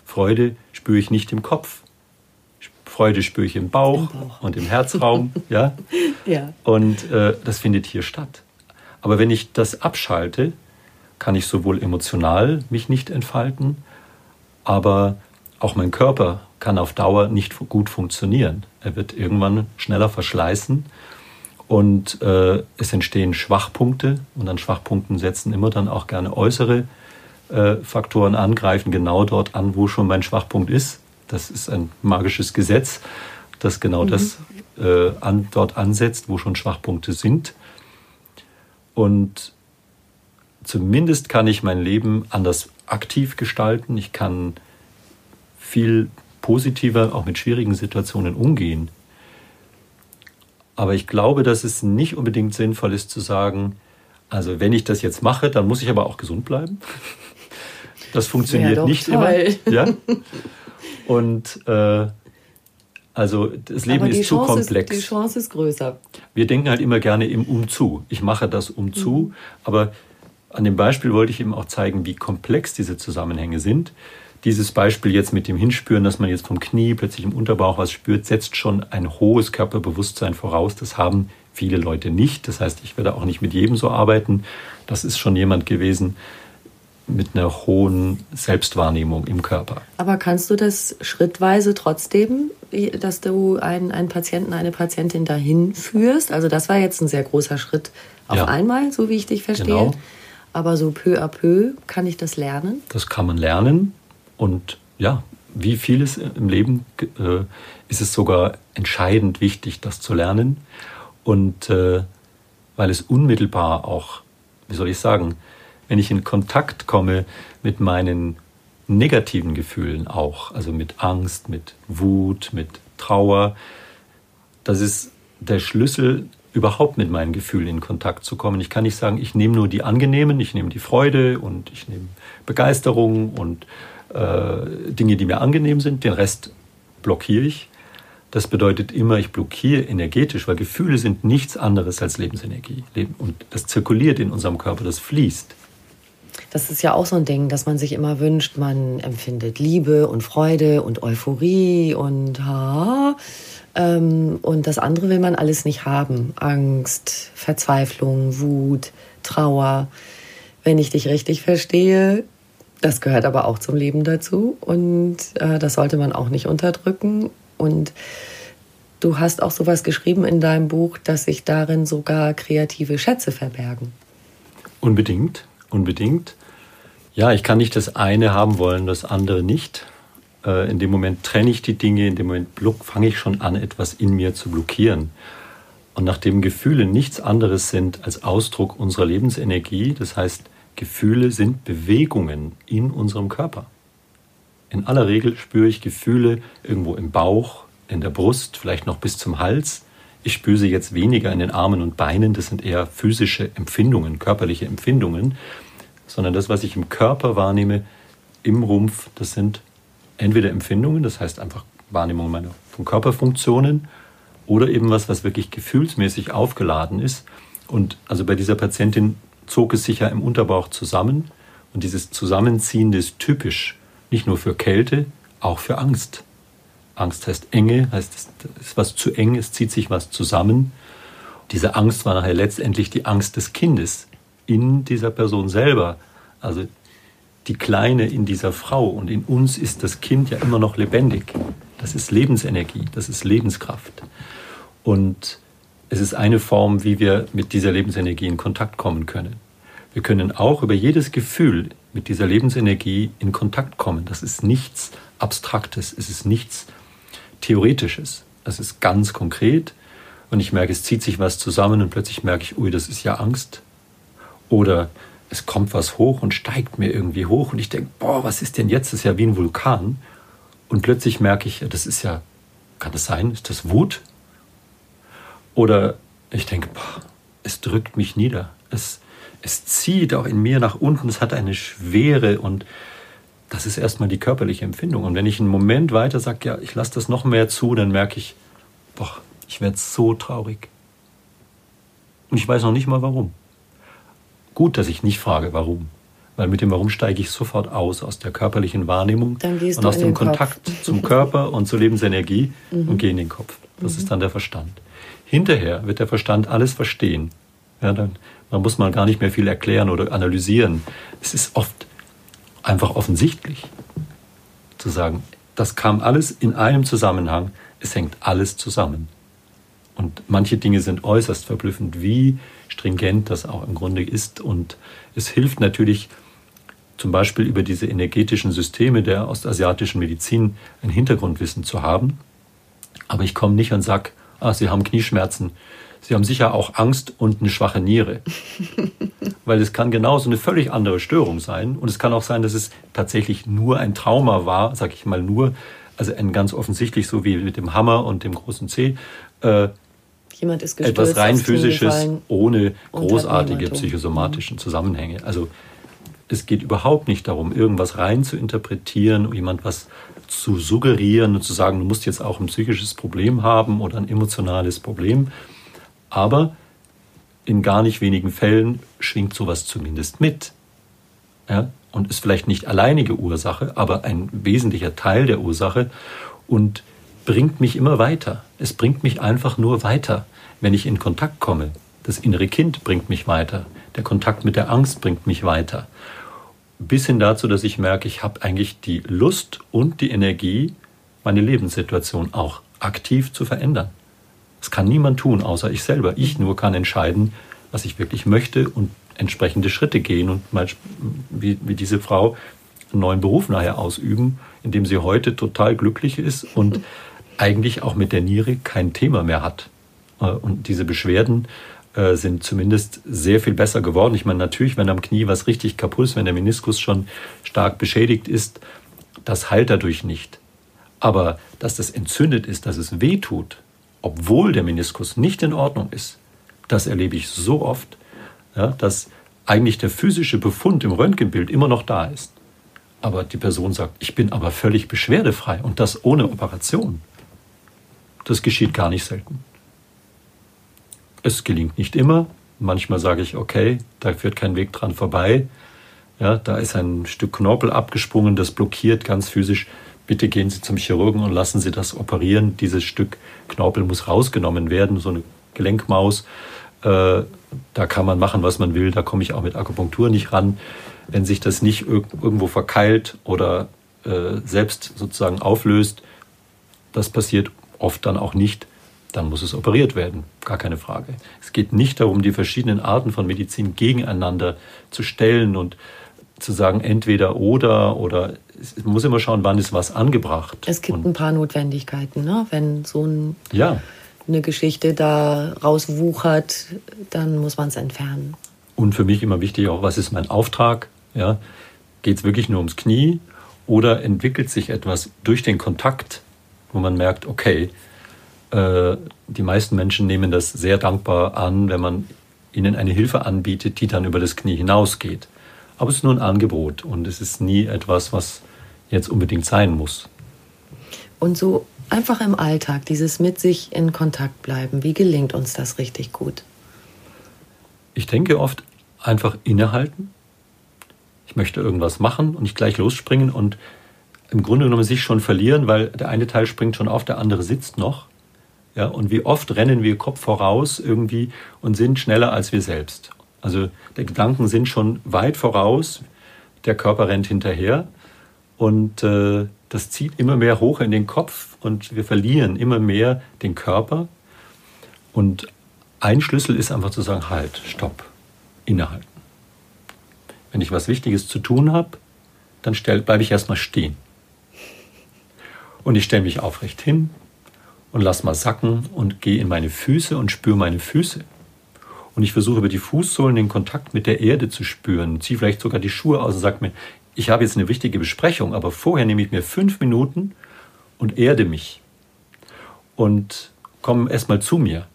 Freude spüre ich nicht im Kopf. Freude spüre ich im Bauch, Im Bauch. und im Herzraum. ja? ja. Und äh, das findet hier statt. Aber wenn ich das abschalte, kann ich sowohl emotional mich nicht entfalten, aber auch mein Körper kann auf Dauer nicht gut funktionieren. Er wird irgendwann schneller verschleißen und äh, es entstehen Schwachpunkte und an Schwachpunkten setzen immer dann auch gerne äußere äh, Faktoren angreifen, genau dort an, wo schon mein Schwachpunkt ist. Das ist ein magisches Gesetz, das genau mhm. das äh, an, dort ansetzt, wo schon Schwachpunkte sind. Und zumindest kann ich mein Leben anders aktiv gestalten. Ich kann viel positiver auch mit schwierigen Situationen umgehen. Aber ich glaube, dass es nicht unbedingt sinnvoll ist zu sagen, also wenn ich das jetzt mache, dann muss ich aber auch gesund bleiben. Das funktioniert nicht toll. immer. Ja? Und äh, also das Leben ist zu komplex. Ist, die Chance ist größer. Wir denken halt immer gerne im Umzu. Ich mache das umzu, mhm. aber an dem Beispiel wollte ich eben auch zeigen, wie komplex diese Zusammenhänge sind dieses Beispiel jetzt mit dem Hinspüren, dass man jetzt vom Knie plötzlich im Unterbauch was spürt, setzt schon ein hohes Körperbewusstsein voraus. Das haben viele Leute nicht. Das heißt, ich werde auch nicht mit jedem so arbeiten. Das ist schon jemand gewesen mit einer hohen Selbstwahrnehmung im Körper. Aber kannst du das schrittweise trotzdem, dass du einen, einen Patienten, eine Patientin dahin führst? Also das war jetzt ein sehr großer Schritt auf ja. einmal, so wie ich dich verstehe. Genau. Aber so peu à peu kann ich das lernen? Das kann man lernen. Und ja, wie vieles im Leben äh, ist es sogar entscheidend wichtig, das zu lernen. Und äh, weil es unmittelbar auch, wie soll ich sagen, wenn ich in Kontakt komme mit meinen negativen Gefühlen auch, also mit Angst, mit Wut, mit Trauer, das ist der Schlüssel, überhaupt mit meinen Gefühlen in Kontakt zu kommen. Ich kann nicht sagen, ich nehme nur die angenehmen, ich nehme die Freude und ich nehme Begeisterung und äh, Dinge, die mir angenehm sind, den Rest blockiere ich. Das bedeutet immer, ich blockiere energetisch, weil Gefühle sind nichts anderes als Lebensenergie. Und das zirkuliert in unserem Körper, das fließt. Das ist ja auch so ein Ding, dass man sich immer wünscht, man empfindet Liebe und Freude und Euphorie und ha. Ähm, und das andere will man alles nicht haben. Angst, Verzweiflung, Wut, Trauer. Wenn ich dich richtig verstehe, das gehört aber auch zum Leben dazu und äh, das sollte man auch nicht unterdrücken. Und du hast auch sowas geschrieben in deinem Buch, dass sich darin sogar kreative Schätze verbergen. Unbedingt, unbedingt. Ja, ich kann nicht das eine haben wollen, das andere nicht. Äh, in dem Moment trenne ich die Dinge, in dem Moment fange ich schon an, etwas in mir zu blockieren. Und nachdem Gefühle nichts anderes sind als Ausdruck unserer Lebensenergie, das heißt, Gefühle sind Bewegungen in unserem Körper. In aller Regel spüre ich Gefühle irgendwo im Bauch, in der Brust, vielleicht noch bis zum Hals. Ich spüre sie jetzt weniger in den Armen und Beinen, das sind eher physische Empfindungen, körperliche Empfindungen, sondern das, was ich im Körper wahrnehme, im Rumpf, das sind entweder Empfindungen, das heißt einfach Wahrnehmung meiner von Körperfunktionen, oder eben was, was wirklich gefühlsmäßig aufgeladen ist. Und also bei dieser Patientin zog es sich ja im Unterbauch zusammen. Und dieses Zusammenziehen ist typisch, nicht nur für Kälte, auch für Angst. Angst heißt Enge, heißt es ist was zu eng, es zieht sich was zusammen. diese Angst war nachher letztendlich die Angst des Kindes in dieser Person selber. Also die Kleine in dieser Frau und in uns ist das Kind ja immer noch lebendig. Das ist Lebensenergie, das ist Lebenskraft. Und es ist eine Form, wie wir mit dieser Lebensenergie in Kontakt kommen können. Wir können auch über jedes Gefühl mit dieser Lebensenergie in Kontakt kommen. Das ist nichts Abstraktes, es ist nichts Theoretisches. Es ist ganz konkret und ich merke, es zieht sich was zusammen und plötzlich merke ich, ui, das ist ja Angst. Oder es kommt was hoch und steigt mir irgendwie hoch und ich denke, boah, was ist denn jetzt? Das ist ja wie ein Vulkan. Und plötzlich merke ich, das ist ja, kann das sein? Ist das Wut? Oder ich denke, boah, es drückt mich nieder. Es, es zieht auch in mir nach unten. Es hat eine Schwere und das ist erstmal die körperliche Empfindung. Und wenn ich einen Moment weiter sage, ja, ich lasse das noch mehr zu, dann merke ich, boah, ich werde so traurig. Und ich weiß noch nicht mal warum. Gut, dass ich nicht frage, warum. Weil mit dem Warum steige ich sofort aus, aus der körperlichen Wahrnehmung und aus dem Kontakt Kopf. zum Körper und zur Lebensenergie mhm. und gehe in den Kopf. Das mhm. ist dann der Verstand. Hinterher wird der Verstand alles verstehen. Ja, dann, man muss mal gar nicht mehr viel erklären oder analysieren. Es ist oft einfach offensichtlich zu sagen, das kam alles in einem Zusammenhang, es hängt alles zusammen. Und manche Dinge sind äußerst verblüffend, wie stringent das auch im Grunde ist. Und es hilft natürlich zum Beispiel über diese energetischen Systeme der ostasiatischen Medizin ein Hintergrundwissen zu haben. Aber ich komme nicht und sage, ah, Sie haben Knieschmerzen. Sie haben sicher auch Angst und eine schwache Niere. Weil es kann genauso eine völlig andere Störung sein. Und es kann auch sein, dass es tatsächlich nur ein Trauma war, sage ich mal nur, also ein ganz offensichtlich so wie mit dem Hammer und dem großen C, äh, Jemand ist gestürzt, etwas rein physisches ohne großartige psychosomatischen Zusammenhänge. Also es geht überhaupt nicht darum, irgendwas rein zu interpretieren, jemand was zu suggerieren und zu sagen, du musst jetzt auch ein psychisches Problem haben oder ein emotionales Problem. Aber in gar nicht wenigen Fällen schwingt sowas zumindest mit. Ja? Und ist vielleicht nicht alleinige Ursache, aber ein wesentlicher Teil der Ursache und bringt mich immer weiter. Es bringt mich einfach nur weiter wenn ich in Kontakt komme. Das innere Kind bringt mich weiter. Der Kontakt mit der Angst bringt mich weiter. Bis hin dazu, dass ich merke, ich habe eigentlich die Lust und die Energie, meine Lebenssituation auch aktiv zu verändern. Das kann niemand tun, außer ich selber. Ich nur kann entscheiden, was ich wirklich möchte und entsprechende Schritte gehen und mal, wie, wie diese Frau einen neuen Beruf nachher ausüben, in dem sie heute total glücklich ist und eigentlich auch mit der Niere kein Thema mehr hat. Äh, und diese Beschwerden äh, sind zumindest sehr viel besser geworden. Ich meine, natürlich, wenn am Knie was richtig kaputt ist, wenn der Meniskus schon stark beschädigt ist, das heilt dadurch nicht. Aber dass das entzündet ist, dass es weh tut, obwohl der Meniskus nicht in Ordnung ist, das erlebe ich so oft, ja, dass eigentlich der physische Befund im Röntgenbild immer noch da ist. Aber die Person sagt, ich bin aber völlig beschwerdefrei und das ohne Operation. Das geschieht gar nicht selten. Es gelingt nicht immer. Manchmal sage ich, okay, da führt kein Weg dran vorbei. Ja, da ist ein Stück Knorpel abgesprungen, das blockiert ganz physisch. Bitte gehen Sie zum Chirurgen und lassen Sie das operieren. Dieses Stück Knorpel muss rausgenommen werden, so eine Gelenkmaus. Äh, da kann man machen, was man will. Da komme ich auch mit Akupunktur nicht ran. Wenn sich das nicht irgendwo verkeilt oder äh, selbst sozusagen auflöst, das passiert oft dann auch nicht, dann muss es operiert werden, gar keine Frage. Es geht nicht darum, die verschiedenen Arten von Medizin gegeneinander zu stellen und zu sagen, entweder oder oder es muss immer schauen, wann ist was angebracht. Es gibt und ein paar Notwendigkeiten, ne? wenn so ein, ja. eine Geschichte da rauswuchert, dann muss man es entfernen. Und für mich immer wichtig auch, was ist mein Auftrag? Ja? Geht es wirklich nur ums Knie oder entwickelt sich etwas durch den Kontakt, wo man merkt, okay, äh, die meisten Menschen nehmen das sehr dankbar an, wenn man ihnen eine Hilfe anbietet, die dann über das Knie hinausgeht. Aber es ist nur ein Angebot und es ist nie etwas, was jetzt unbedingt sein muss. Und so einfach im Alltag, dieses mit sich in Kontakt bleiben, wie gelingt uns das richtig gut? Ich denke oft einfach innehalten. Ich möchte irgendwas machen und nicht gleich losspringen und im Grunde genommen sich schon verlieren, weil der eine Teil springt schon auf, der andere sitzt noch Ja, und wie oft rennen wir Kopf voraus irgendwie und sind schneller als wir selbst. Also die Gedanken sind schon weit voraus, der Körper rennt hinterher und äh, das zieht immer mehr hoch in den Kopf und wir verlieren immer mehr den Körper. Und ein Schlüssel ist einfach zu sagen, halt, stopp, innehalten. Wenn ich was Wichtiges zu tun habe, dann bleibe ich erstmal stehen. Und ich stelle mich aufrecht hin und lass mal sacken und gehe in meine Füße und spüre meine Füße. Und ich versuche über die Fußsohlen den Kontakt mit der Erde zu spüren. Ziehe vielleicht sogar die Schuhe aus und sage mir, ich habe jetzt eine wichtige Besprechung, aber vorher nehme ich mir fünf Minuten und erde mich. Und komme erstmal zu mir.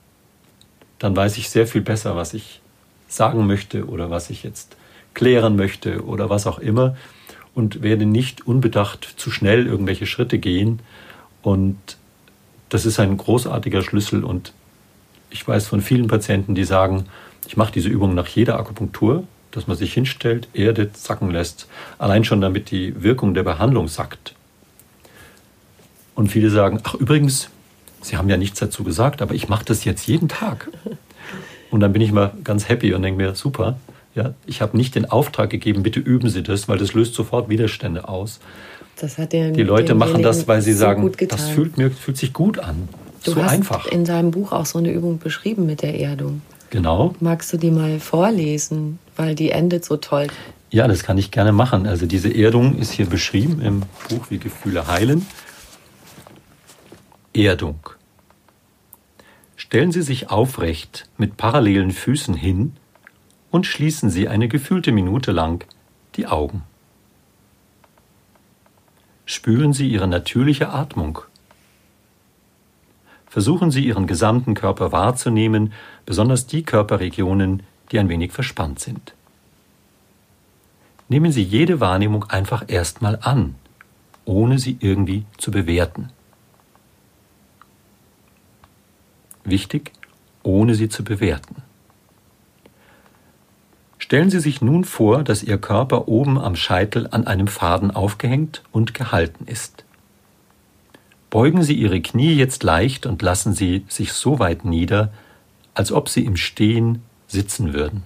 Dann weiß ich sehr viel besser, was ich sagen möchte oder was ich jetzt klären möchte oder was auch immer und werde nicht unbedacht zu schnell irgendwelche Schritte gehen. Und das ist ein großartiger Schlüssel und ich weiß von vielen Patienten, die sagen, ich mache diese Übung nach jeder Akupunktur, dass man sich hinstellt, erdet, sacken lässt, allein schon damit die Wirkung der Behandlung sackt. Und viele sagen, ach übrigens, Sie haben ja nichts dazu gesagt, aber ich mache das jetzt jeden Tag. Und dann bin ich mal ganz happy und denke mir, super, ja, ich habe nicht den Auftrag gegeben, bitte üben Sie das, weil das löst sofort Widerstände aus. Das hat den, die Leute machen das, weil sie so sagen, das fühlt, mir, fühlt sich gut an. Du so hast einfach. in deinem Buch auch so eine Übung beschrieben mit der Erdung. Genau. Magst du die mal vorlesen, weil die endet so toll? Ja, das kann ich gerne machen. Also diese Erdung ist hier beschrieben im Buch Wie Gefühle heilen. Erdung. Stellen Sie sich aufrecht mit parallelen Füßen hin und schließen Sie eine gefühlte Minute lang die Augen. Spüren Sie Ihre natürliche Atmung. Versuchen Sie Ihren gesamten Körper wahrzunehmen, besonders die Körperregionen, die ein wenig verspannt sind. Nehmen Sie jede Wahrnehmung einfach erstmal an, ohne sie irgendwie zu bewerten. Wichtig, ohne sie zu bewerten. Stellen Sie sich nun vor, dass Ihr Körper oben am Scheitel an einem Faden aufgehängt und gehalten ist. Beugen Sie Ihre Knie jetzt leicht und lassen Sie sich so weit nieder, als ob Sie im Stehen sitzen würden.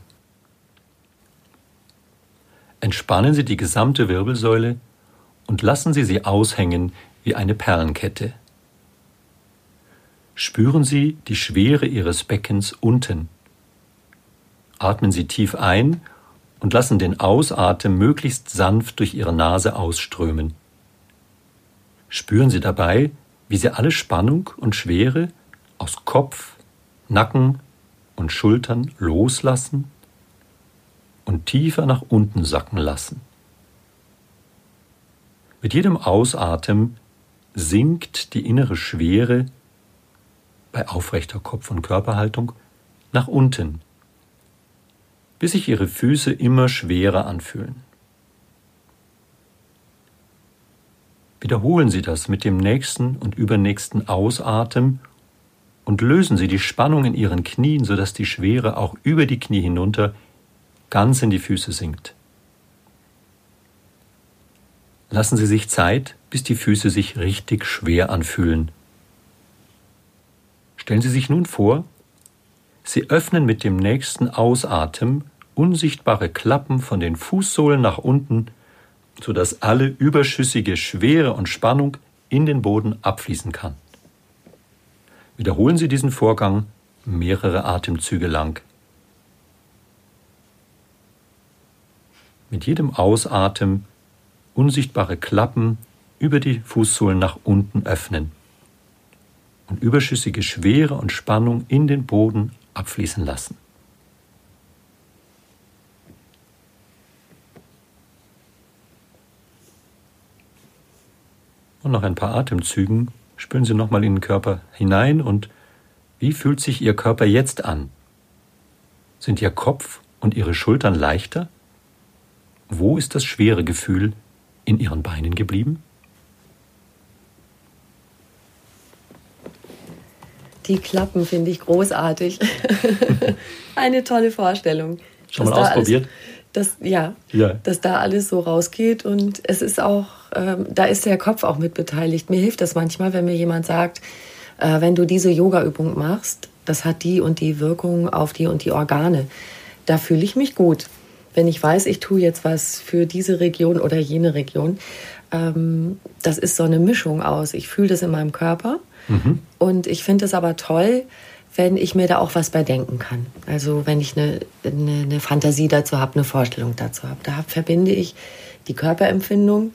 Entspannen Sie die gesamte Wirbelsäule und lassen Sie sie aushängen wie eine Perlenkette. Spüren Sie die Schwere Ihres Beckens unten. Atmen Sie tief ein und lassen den Ausatmen möglichst sanft durch Ihre Nase ausströmen. Spüren Sie dabei, wie Sie alle Spannung und Schwere aus Kopf, Nacken und Schultern loslassen und tiefer nach unten sacken lassen. Mit jedem Ausatmen sinkt die innere Schwere bei aufrechter Kopf- und Körperhaltung nach unten bis sich ihre Füße immer schwerer anfühlen. Wiederholen Sie das mit dem nächsten und übernächsten Ausatmen und lösen Sie die Spannung in Ihren Knien, sodass die Schwere auch über die Knie hinunter ganz in die Füße sinkt. Lassen Sie sich Zeit, bis die Füße sich richtig schwer anfühlen. Stellen Sie sich nun vor, Sie öffnen mit dem nächsten Ausatmen unsichtbare Klappen von den Fußsohlen nach unten, sodass alle überschüssige Schwere und Spannung in den Boden abfließen kann. Wiederholen Sie diesen Vorgang mehrere Atemzüge lang. Mit jedem Ausatmen unsichtbare Klappen über die Fußsohlen nach unten öffnen und überschüssige Schwere und Spannung in den Boden abfließen lassen. Und nach ein paar Atemzügen spüren Sie nochmal in den Körper hinein und wie fühlt sich Ihr Körper jetzt an? Sind Ihr Kopf und Ihre Schultern leichter? Wo ist das schwere Gefühl in Ihren Beinen geblieben? Die Klappen finde ich großartig. Eine tolle Vorstellung. Schon mal ausprobiert? Alles, dass, ja, ja, dass da alles so rausgeht und es ist auch, ähm, da ist der Kopf auch mit beteiligt. Mir hilft das manchmal, wenn mir jemand sagt, äh, wenn du diese Yoga-Übung machst, das hat die und die Wirkung auf die und die Organe. Da fühle ich mich gut. Wenn ich weiß, ich tue jetzt was für diese Region oder jene Region, ähm, das ist so eine Mischung aus. Ich fühle das in meinem Körper mhm. und ich finde es aber toll, wenn ich mir da auch was bei denken kann. Also wenn ich eine, eine, eine Fantasie dazu habe, eine Vorstellung dazu habe. Da verbinde ich die Körperempfindung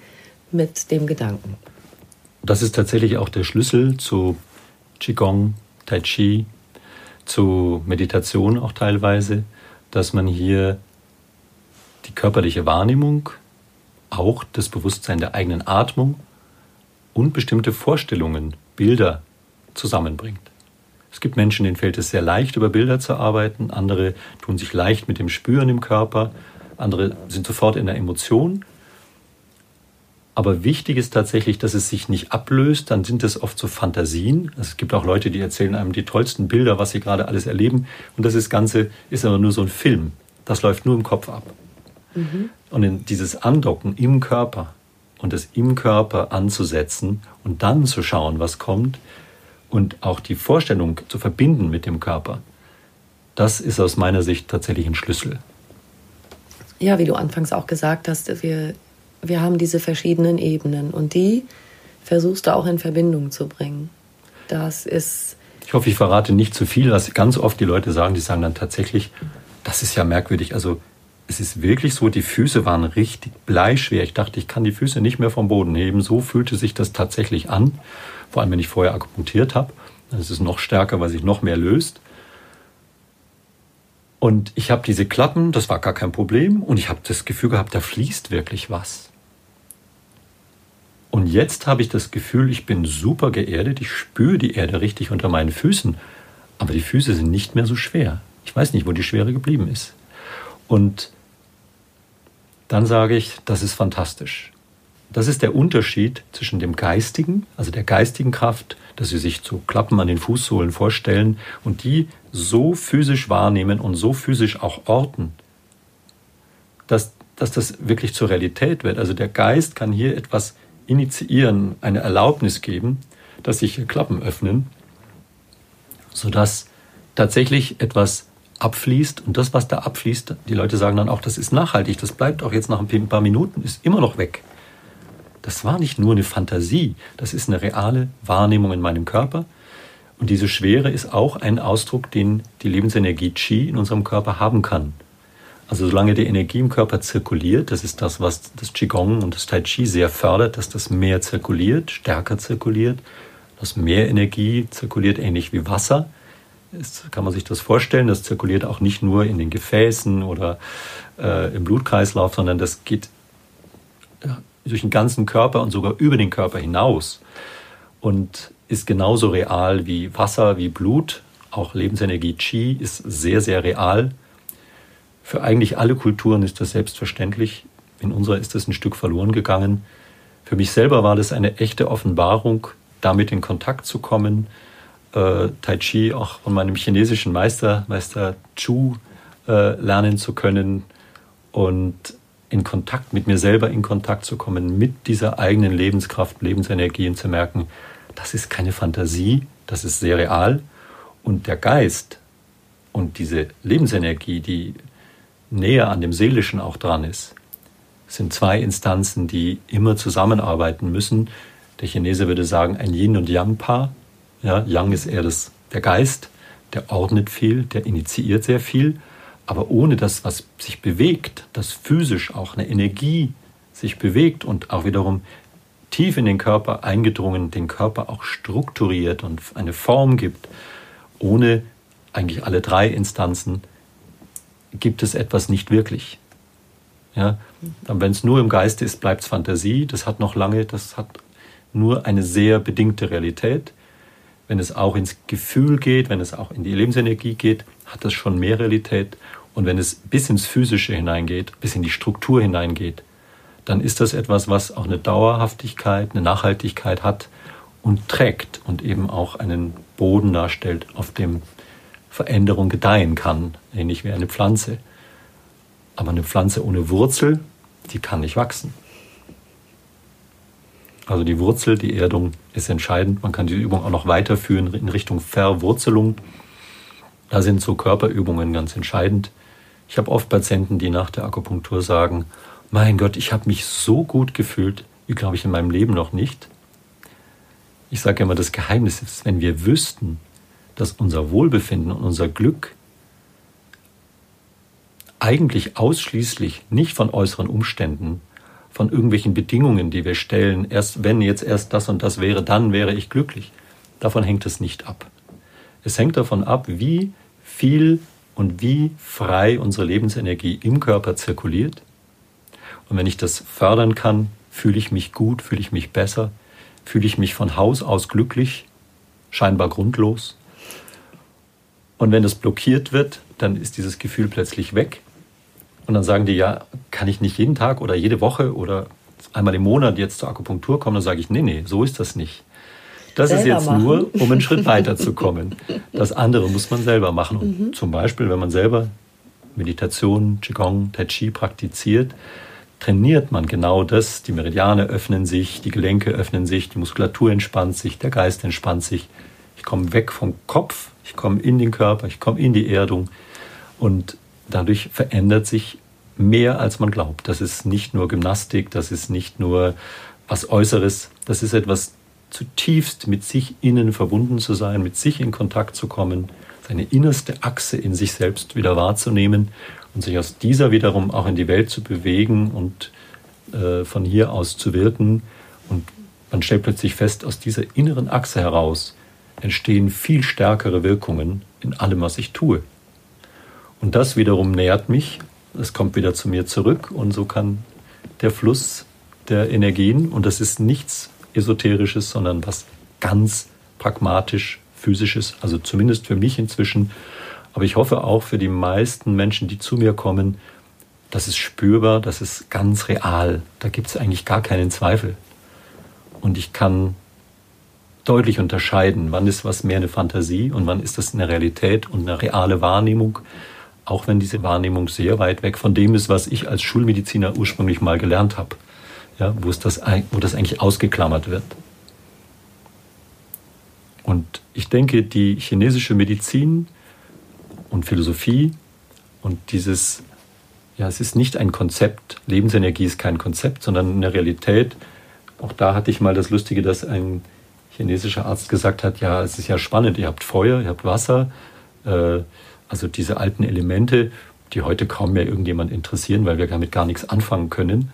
mit dem Gedanken. Das ist tatsächlich auch der Schlüssel zu Qigong, Tai Chi, zu Meditation auch teilweise, dass man hier die körperliche Wahrnehmung, auch das Bewusstsein der eigenen Atmung und bestimmte Vorstellungen, Bilder zusammenbringt. Es gibt Menschen, denen fällt es sehr leicht, über Bilder zu arbeiten, andere tun sich leicht mit dem Spüren im Körper, andere sind sofort in der Emotion. Aber wichtig ist tatsächlich, dass es sich nicht ablöst, dann sind es oft so Fantasien. Es gibt auch Leute, die erzählen einem die tollsten Bilder, was sie gerade alles erleben. Und das ist Ganze ist aber nur so ein Film. Das läuft nur im Kopf ab. Mhm. Und in dieses Andocken im Körper und das im Körper anzusetzen und dann zu schauen, was kommt, und auch die Vorstellung zu verbinden mit dem Körper, das ist aus meiner Sicht tatsächlich ein Schlüssel. Ja, wie du anfangs auch gesagt hast, wir, wir haben diese verschiedenen Ebenen und die versuchst du auch in Verbindung zu bringen. Das ist. Ich hoffe, ich verrate nicht zu viel, was ganz oft die Leute sagen. Die sagen dann tatsächlich, das ist ja merkwürdig. Also es ist wirklich so, die Füße waren richtig bleischwer. Ich dachte, ich kann die Füße nicht mehr vom Boden heben. So fühlte sich das tatsächlich an vor allem wenn ich vorher akupunktiert habe. Dann ist es noch stärker, weil sich noch mehr löst. Und ich habe diese Klappen, das war gar kein Problem. Und ich habe das Gefühl gehabt, da fließt wirklich was. Und jetzt habe ich das Gefühl, ich bin super geerdet, ich spüre die Erde richtig unter meinen Füßen, aber die Füße sind nicht mehr so schwer. Ich weiß nicht, wo die Schwere geblieben ist. Und dann sage ich, das ist fantastisch. Das ist der Unterschied zwischen dem Geistigen, also der geistigen Kraft, dass Sie sich zu Klappen an den Fußsohlen vorstellen und die so physisch wahrnehmen und so physisch auch orten, dass, dass das wirklich zur Realität wird. Also der Geist kann hier etwas initiieren, eine Erlaubnis geben, dass sich hier Klappen öffnen, sodass tatsächlich etwas abfließt und das, was da abfließt, die Leute sagen dann auch, das ist nachhaltig, das bleibt auch jetzt nach ein paar Minuten, ist immer noch weg. Das war nicht nur eine Fantasie, das ist eine reale Wahrnehmung in meinem Körper. Und diese Schwere ist auch ein Ausdruck, den die Lebensenergie Qi in unserem Körper haben kann. Also solange die Energie im Körper zirkuliert, das ist das, was das Qigong und das Tai Chi sehr fördert, dass das mehr zirkuliert, stärker zirkuliert, dass mehr Energie zirkuliert, ähnlich wie Wasser. Das kann man sich das vorstellen, das zirkuliert auch nicht nur in den Gefäßen oder äh, im Blutkreislauf, sondern das geht durch den ganzen Körper und sogar über den Körper hinaus und ist genauso real wie Wasser, wie Blut. Auch Lebensenergie Qi ist sehr, sehr real. Für eigentlich alle Kulturen ist das selbstverständlich. In unserer ist das ein Stück verloren gegangen. Für mich selber war das eine echte Offenbarung, damit in Kontakt zu kommen. Äh, tai Chi auch von meinem chinesischen Meister, Meister Chu, äh, lernen zu können und in Kontakt mit mir selber in Kontakt zu kommen, mit dieser eigenen Lebenskraft, Lebensenergie und zu merken, das ist keine Fantasie, das ist sehr real. Und der Geist und diese Lebensenergie, die näher an dem Seelischen auch dran ist, sind zwei Instanzen, die immer zusammenarbeiten müssen. Der Chinese würde sagen, ein Yin- und Yang-Paar. Ja, Yang ist eher das, der Geist, der ordnet viel, der initiiert sehr viel. Aber ohne das, was sich bewegt, dass physisch auch eine Energie sich bewegt und auch wiederum tief in den Körper eingedrungen, den Körper auch strukturiert und eine Form gibt, ohne eigentlich alle drei Instanzen gibt es etwas nicht wirklich. Ja? Wenn es nur im Geiste ist, bleibt es Fantasie. Das hat noch lange, das hat nur eine sehr bedingte Realität. Wenn es auch ins Gefühl geht, wenn es auch in die Lebensenergie geht, hat das schon mehr Realität. Und wenn es bis ins Physische hineingeht, bis in die Struktur hineingeht, dann ist das etwas, was auch eine Dauerhaftigkeit, eine Nachhaltigkeit hat und trägt und eben auch einen Boden darstellt, auf dem Veränderung gedeihen kann, ähnlich wie eine Pflanze. Aber eine Pflanze ohne Wurzel, die kann nicht wachsen. Also die Wurzel, die Erdung ist entscheidend. Man kann diese Übung auch noch weiterführen in Richtung Verwurzelung. Da sind so Körperübungen ganz entscheidend. Ich habe oft Patienten, die nach der Akupunktur sagen, mein Gott, ich habe mich so gut gefühlt, wie glaube ich in meinem Leben noch nicht. Ich sage immer, das Geheimnis ist, wenn wir wüssten, dass unser Wohlbefinden und unser Glück eigentlich ausschließlich nicht von äußeren Umständen, von irgendwelchen Bedingungen, die wir stellen, erst wenn jetzt erst das und das wäre, dann wäre ich glücklich. Davon hängt es nicht ab. Es hängt davon ab, wie viel und wie frei unsere Lebensenergie im Körper zirkuliert. Und wenn ich das fördern kann, fühle ich mich gut, fühle ich mich besser, fühle ich mich von Haus aus glücklich, scheinbar grundlos. Und wenn das blockiert wird, dann ist dieses Gefühl plötzlich weg. Und dann sagen die, ja, kann ich nicht jeden Tag oder jede Woche oder einmal im Monat jetzt zur Akupunktur kommen? Dann sage ich, nee, nee, so ist das nicht. Das ist jetzt machen. nur, um einen Schritt weiter zu kommen. Das andere muss man selber machen. Und mhm. Zum Beispiel, wenn man selber Meditation, Qigong, Tai Chi praktiziert, trainiert man genau das. Die Meridiane öffnen sich, die Gelenke öffnen sich, die Muskulatur entspannt sich, der Geist entspannt sich. Ich komme weg vom Kopf, ich komme in den Körper, ich komme in die Erdung. Und dadurch verändert sich mehr, als man glaubt. Das ist nicht nur Gymnastik, das ist nicht nur was Äußeres, das ist etwas zutiefst mit sich innen verbunden zu sein, mit sich in Kontakt zu kommen, seine innerste Achse in sich selbst wieder wahrzunehmen und sich aus dieser wiederum auch in die Welt zu bewegen und äh, von hier aus zu wirken. Und man stellt plötzlich fest, aus dieser inneren Achse heraus entstehen viel stärkere Wirkungen in allem, was ich tue. Und das wiederum nährt mich, es kommt wieder zu mir zurück und so kann der Fluss der Energien, und das ist nichts Esoterisches, sondern was ganz pragmatisch physisches, also zumindest für mich inzwischen, aber ich hoffe auch für die meisten Menschen, die zu mir kommen, das ist spürbar, das ist ganz real. Da gibt es eigentlich gar keinen Zweifel. Und ich kann deutlich unterscheiden, wann ist was mehr eine Fantasie und wann ist das eine Realität und eine reale Wahrnehmung auch wenn diese Wahrnehmung sehr weit weg von dem ist, was ich als Schulmediziner ursprünglich mal gelernt habe, ja, wo, es das, wo das eigentlich ausgeklammert wird. Und ich denke, die chinesische Medizin und Philosophie und dieses, ja, es ist nicht ein Konzept, Lebensenergie ist kein Konzept, sondern eine Realität. Auch da hatte ich mal das Lustige, dass ein chinesischer Arzt gesagt hat, ja, es ist ja spannend, ihr habt Feuer, ihr habt Wasser, äh, also diese alten Elemente, die heute kaum mehr irgendjemand interessieren, weil wir damit gar nichts anfangen können.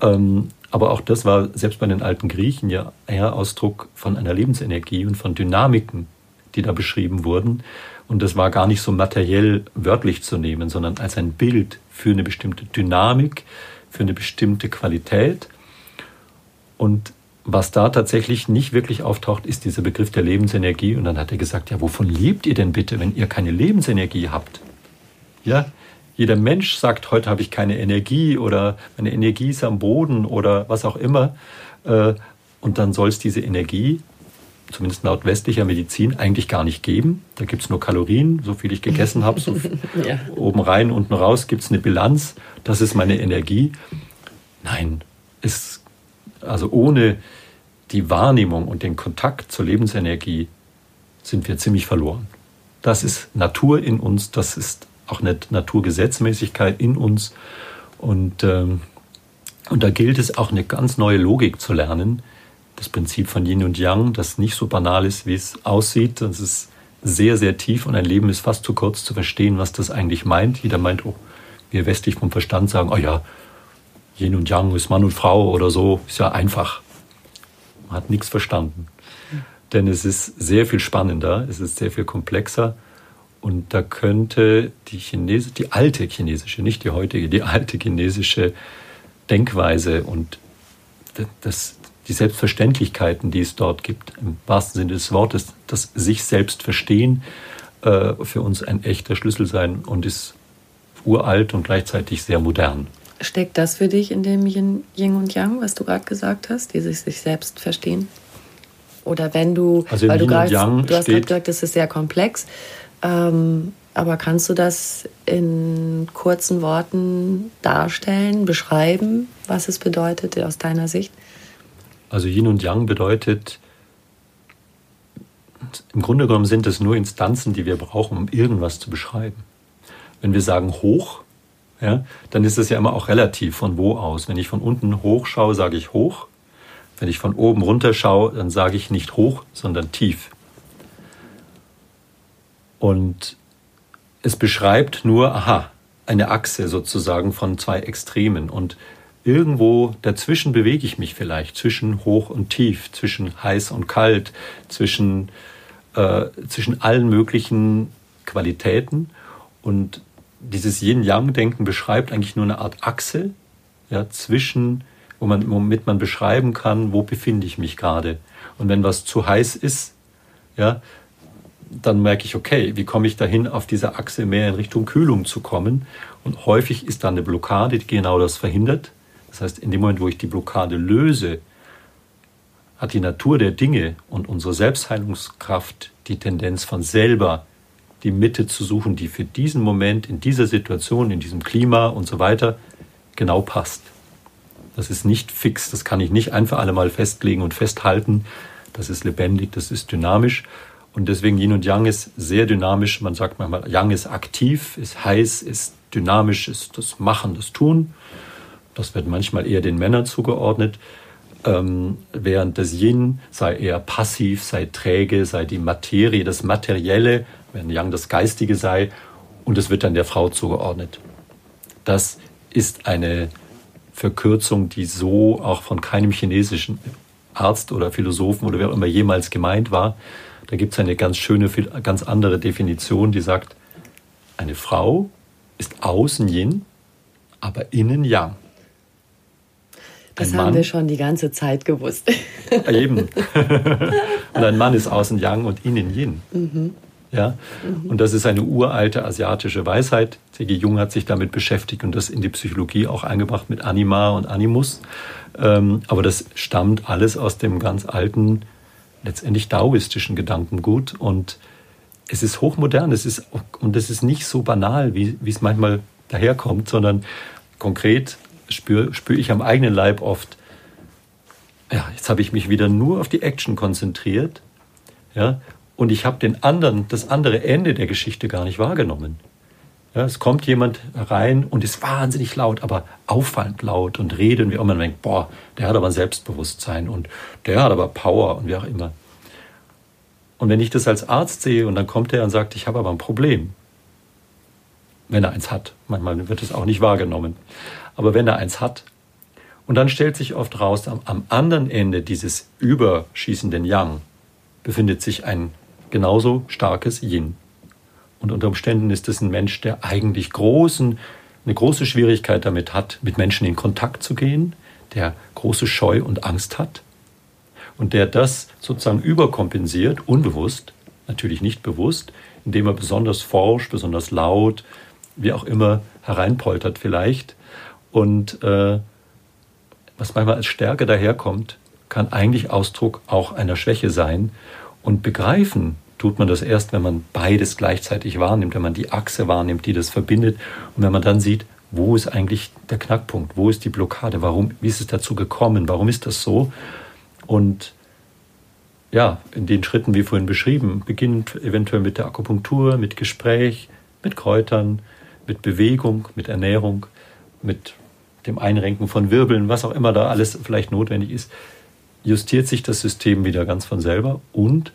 Ähm, aber auch das war selbst bei den alten Griechen ja eher Ausdruck von einer Lebensenergie und von Dynamiken, die da beschrieben wurden. Und das war gar nicht so materiell wörtlich zu nehmen, sondern als ein Bild für eine bestimmte Dynamik, für eine bestimmte Qualität. Und was da tatsächlich nicht wirklich auftaucht, ist dieser Begriff der Lebensenergie. Und dann hat er gesagt, ja, wovon lebt ihr denn bitte, wenn ihr keine Lebensenergie habt? Ja, jeder Mensch sagt, heute habe ich keine Energie oder meine Energie ist am Boden oder was auch immer. Äh, und dann soll es diese Energie, zumindest laut westlicher Medizin, eigentlich gar nicht geben. Da gibt es nur Kalorien, so viel ich gegessen habe, so ja. oben rein, unten raus gibt es eine Bilanz, das ist meine Energie. Nein, es, also ohne die Wahrnehmung und den Kontakt zur Lebensenergie sind wir ziemlich verloren. Das ist Natur in uns, das ist auch eine Naturgesetzmäßigkeit in uns. Und, ähm, und da gilt es auch eine ganz neue Logik zu lernen. Das Prinzip von Yin und Yang, das nicht so banal ist, wie es aussieht. Das ist sehr, sehr tief und ein Leben ist fast zu kurz zu verstehen, was das eigentlich meint. Jeder meint, oh, wir westlich vom Verstand sagen, oh ja, Yin und Yang ist Mann und Frau oder so, ist ja einfach. Man hat nichts verstanden. Denn es ist sehr viel spannender, es ist sehr viel komplexer. Und da könnte die Chinese, die alte chinesische, nicht die heutige, die alte chinesische Denkweise und das, die Selbstverständlichkeiten, die es dort gibt, im wahrsten Sinne des Wortes, das sich selbst verstehen, äh, für uns ein echter Schlüssel sein und ist uralt und gleichzeitig sehr modern. Steckt das für dich in dem Yin, Yin und Yang, was du gerade gesagt hast, dieses sich selbst verstehen? Oder wenn du, also weil du gerade, du hast gerade gesagt, das ist sehr komplex, ähm, aber kannst du das in kurzen Worten darstellen, beschreiben, was es bedeutet aus deiner Sicht? Also Yin und Yang bedeutet, im Grunde genommen sind es nur Instanzen, die wir brauchen, um irgendwas zu beschreiben. Wenn wir sagen hoch, ja, dann ist es ja immer auch relativ von wo aus. Wenn ich von unten hoch schaue, sage ich hoch. Wenn ich von oben runter schaue, dann sage ich nicht hoch, sondern tief. Und es beschreibt nur, aha, eine Achse sozusagen von zwei Extremen. Und irgendwo dazwischen bewege ich mich vielleicht, zwischen hoch und tief, zwischen heiß und kalt, zwischen, äh, zwischen allen möglichen Qualitäten. Und dieses Yin-Yang-Denken beschreibt eigentlich nur eine Art Achse ja, zwischen, wo man, womit man beschreiben kann, wo befinde ich mich gerade. Und wenn was zu heiß ist, ja, dann merke ich, okay, wie komme ich dahin, auf dieser Achse mehr in Richtung Kühlung zu kommen? Und häufig ist da eine Blockade, die genau das verhindert. Das heißt, in dem Moment, wo ich die Blockade löse, hat die Natur der Dinge und unsere Selbstheilungskraft die Tendenz von selber die Mitte zu suchen, die für diesen Moment, in dieser Situation, in diesem Klima und so weiter genau passt. Das ist nicht fix, das kann ich nicht einfach alle mal festlegen und festhalten. Das ist lebendig, das ist dynamisch. Und deswegen Yin und Yang ist sehr dynamisch. Man sagt manchmal, Yang ist aktiv, ist heiß, ist dynamisch, ist das Machen, das Tun. Das wird manchmal eher den Männern zugeordnet. Ähm, während das Yin sei eher passiv, sei träge, sei die Materie, das Materielle, während Yang das Geistige sei. Und es wird dann der Frau zugeordnet. Das ist eine Verkürzung, die so auch von keinem chinesischen Arzt oder Philosophen oder wer auch immer jemals gemeint war. Da gibt es eine ganz schöne, ganz andere Definition, die sagt, eine Frau ist außen Yin, aber innen Yang. Das haben wir schon die ganze Zeit gewusst. Ja, eben. und ein Mann ist außen Yang und innen Yin. Mhm. Ja? Mhm. Und das ist eine uralte asiatische Weisheit. C.G. Jung hat sich damit beschäftigt und das in die Psychologie auch eingebracht mit Anima und Animus. Ähm, aber das stammt alles aus dem ganz alten letztendlich daoistischen Gedankengut und es ist hochmodern, es ist, und es ist nicht so banal, wie, wie es manchmal daherkommt, sondern konkret spüre spür ich am eigenen Leib oft, ja, jetzt habe ich mich wieder nur auf die Action konzentriert, ja, und ich habe den anderen, das andere Ende der Geschichte gar nicht wahrgenommen. Ja, es kommt jemand rein und ist wahnsinnig laut, aber auffallend laut und redet wie auch immer. Man denkt, boah, der hat aber ein Selbstbewusstsein und der hat aber Power und wie auch immer. Und wenn ich das als Arzt sehe und dann kommt er und sagt, ich habe aber ein Problem, wenn er eins hat, manchmal wird es auch nicht wahrgenommen, aber wenn er eins hat, und dann stellt sich oft raus, am, am anderen Ende dieses überschießenden Yang befindet sich ein genauso starkes Yin. Und unter Umständen ist es ein Mensch, der eigentlich großen, eine große Schwierigkeit damit hat, mit Menschen in Kontakt zu gehen, der große Scheu und Angst hat und der das sozusagen überkompensiert, unbewusst, natürlich nicht bewusst, indem er besonders forsch, besonders laut, wie auch immer, hereinpoltert vielleicht. Und äh, was manchmal als Stärke daherkommt, kann eigentlich Ausdruck auch einer Schwäche sein. Und begreifen tut man das erst, wenn man beides gleichzeitig wahrnimmt, wenn man die Achse wahrnimmt, die das verbindet. Und wenn man dann sieht, wo ist eigentlich der Knackpunkt, wo ist die Blockade, warum, wie ist es dazu gekommen, warum ist das so? Und ja, in den Schritten, wie vorhin beschrieben, beginnt eventuell mit der Akupunktur, mit Gespräch, mit Kräutern, mit Bewegung, mit Ernährung, mit dem Einrenken von Wirbeln, was auch immer da alles vielleicht notwendig ist, justiert sich das System wieder ganz von selber. Und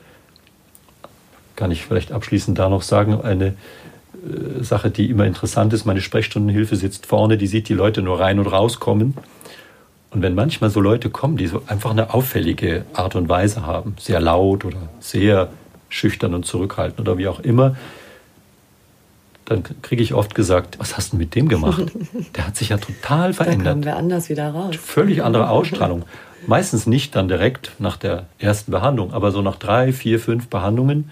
kann ich vielleicht abschließend da noch sagen, eine äh, Sache, die immer interessant ist. Meine Sprechstundenhilfe sitzt vorne, die sieht die Leute nur rein und rauskommen. Und wenn manchmal so Leute kommen, die so einfach eine auffällige Art und Weise haben, sehr laut oder sehr schüchtern und zurückhaltend oder wie auch immer, dann kriege ich oft gesagt, was hast du mit dem gemacht? Der hat sich ja total verändert. Da kommen wir anders wieder raus. Völlig andere Ausstrahlung. Meistens nicht dann direkt nach der ersten Behandlung, aber so nach drei, vier, fünf Behandlungen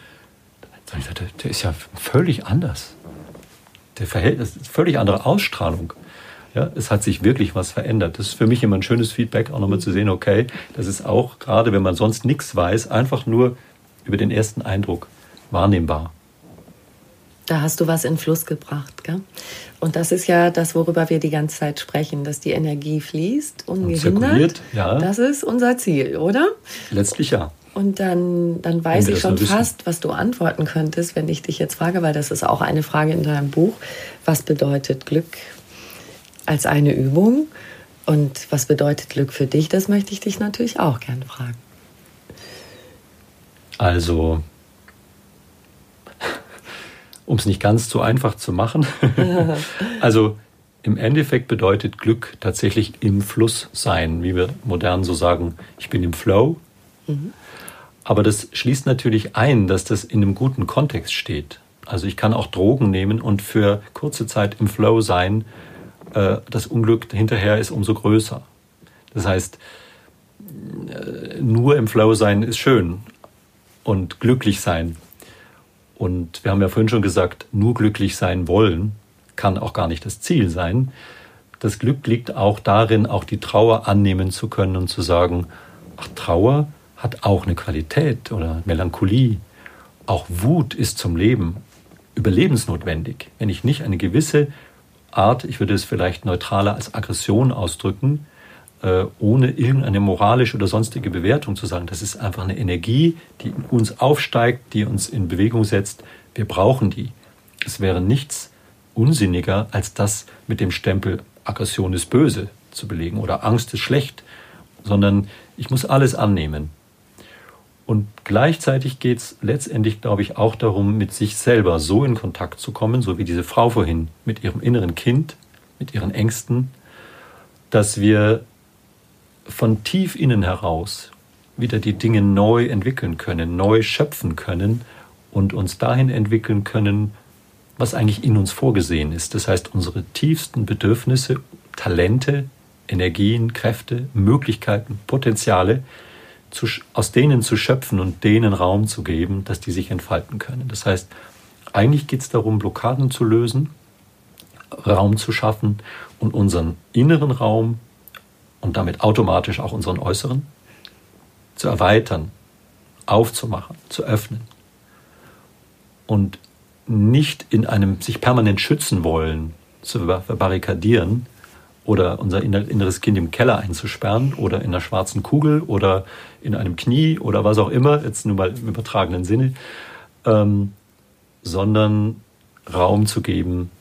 der, der ist ja völlig anders. Der Verhältnis ist völlig andere Ausstrahlung. Ja, es hat sich wirklich was verändert. Das ist für mich immer ein schönes Feedback, auch nochmal zu sehen, okay, das ist auch, gerade wenn man sonst nichts weiß, einfach nur über den ersten Eindruck wahrnehmbar. Da hast du was in Fluss gebracht, gell? Und das ist ja das, worüber wir die ganze Zeit sprechen, dass die Energie fließt, ungehindert. Ja. Das ist unser Ziel, oder? Letztlich ja. Und dann, dann weiß ich schon fast, was du antworten könntest, wenn ich dich jetzt frage, weil das ist auch eine Frage in deinem Buch. Was bedeutet Glück als eine Übung? Und was bedeutet Glück für dich? Das möchte ich dich natürlich auch gerne fragen. Also, um es nicht ganz so einfach zu machen. also im Endeffekt bedeutet Glück tatsächlich im Fluss sein, wie wir modern so sagen, ich bin im Flow. Mhm. Aber das schließt natürlich ein, dass das in einem guten Kontext steht. Also ich kann auch Drogen nehmen und für kurze Zeit im Flow sein. Äh, das Unglück hinterher ist umso größer. Das heißt, äh, nur im Flow sein ist schön und glücklich sein. Und wir haben ja vorhin schon gesagt, nur glücklich sein wollen kann auch gar nicht das Ziel sein. Das Glück liegt auch darin, auch die Trauer annehmen zu können und zu sagen, ach, Trauer hat auch eine Qualität oder Melancholie. Auch Wut ist zum Leben überlebensnotwendig. Wenn ich nicht eine gewisse Art, ich würde es vielleicht neutraler als Aggression ausdrücken, äh, ohne irgendeine moralische oder sonstige Bewertung zu sagen, das ist einfach eine Energie, die in uns aufsteigt, die uns in Bewegung setzt. Wir brauchen die. Es wäre nichts unsinniger, als das mit dem Stempel Aggression ist böse zu belegen oder Angst ist schlecht, sondern ich muss alles annehmen. Und gleichzeitig geht es letztendlich, glaube ich, auch darum, mit sich selber so in Kontakt zu kommen, so wie diese Frau vorhin mit ihrem inneren Kind, mit ihren Ängsten, dass wir von tief innen heraus wieder die Dinge neu entwickeln können, neu schöpfen können und uns dahin entwickeln können, was eigentlich in uns vorgesehen ist. Das heißt, unsere tiefsten Bedürfnisse, Talente, Energien, Kräfte, Möglichkeiten, Potenziale, zu, aus denen zu schöpfen und denen Raum zu geben, dass die sich entfalten können. Das heißt, eigentlich geht es darum, Blockaden zu lösen, Raum zu schaffen und unseren inneren Raum und damit automatisch auch unseren äußeren zu erweitern, aufzumachen, zu öffnen. Und nicht in einem sich permanent schützen wollen, zu verbarrikadieren, oder unser inneres Kind im Keller einzusperren oder in einer schwarzen Kugel oder in einem Knie oder was auch immer, jetzt nur mal im übertragenen Sinne, ähm, sondern Raum zu geben,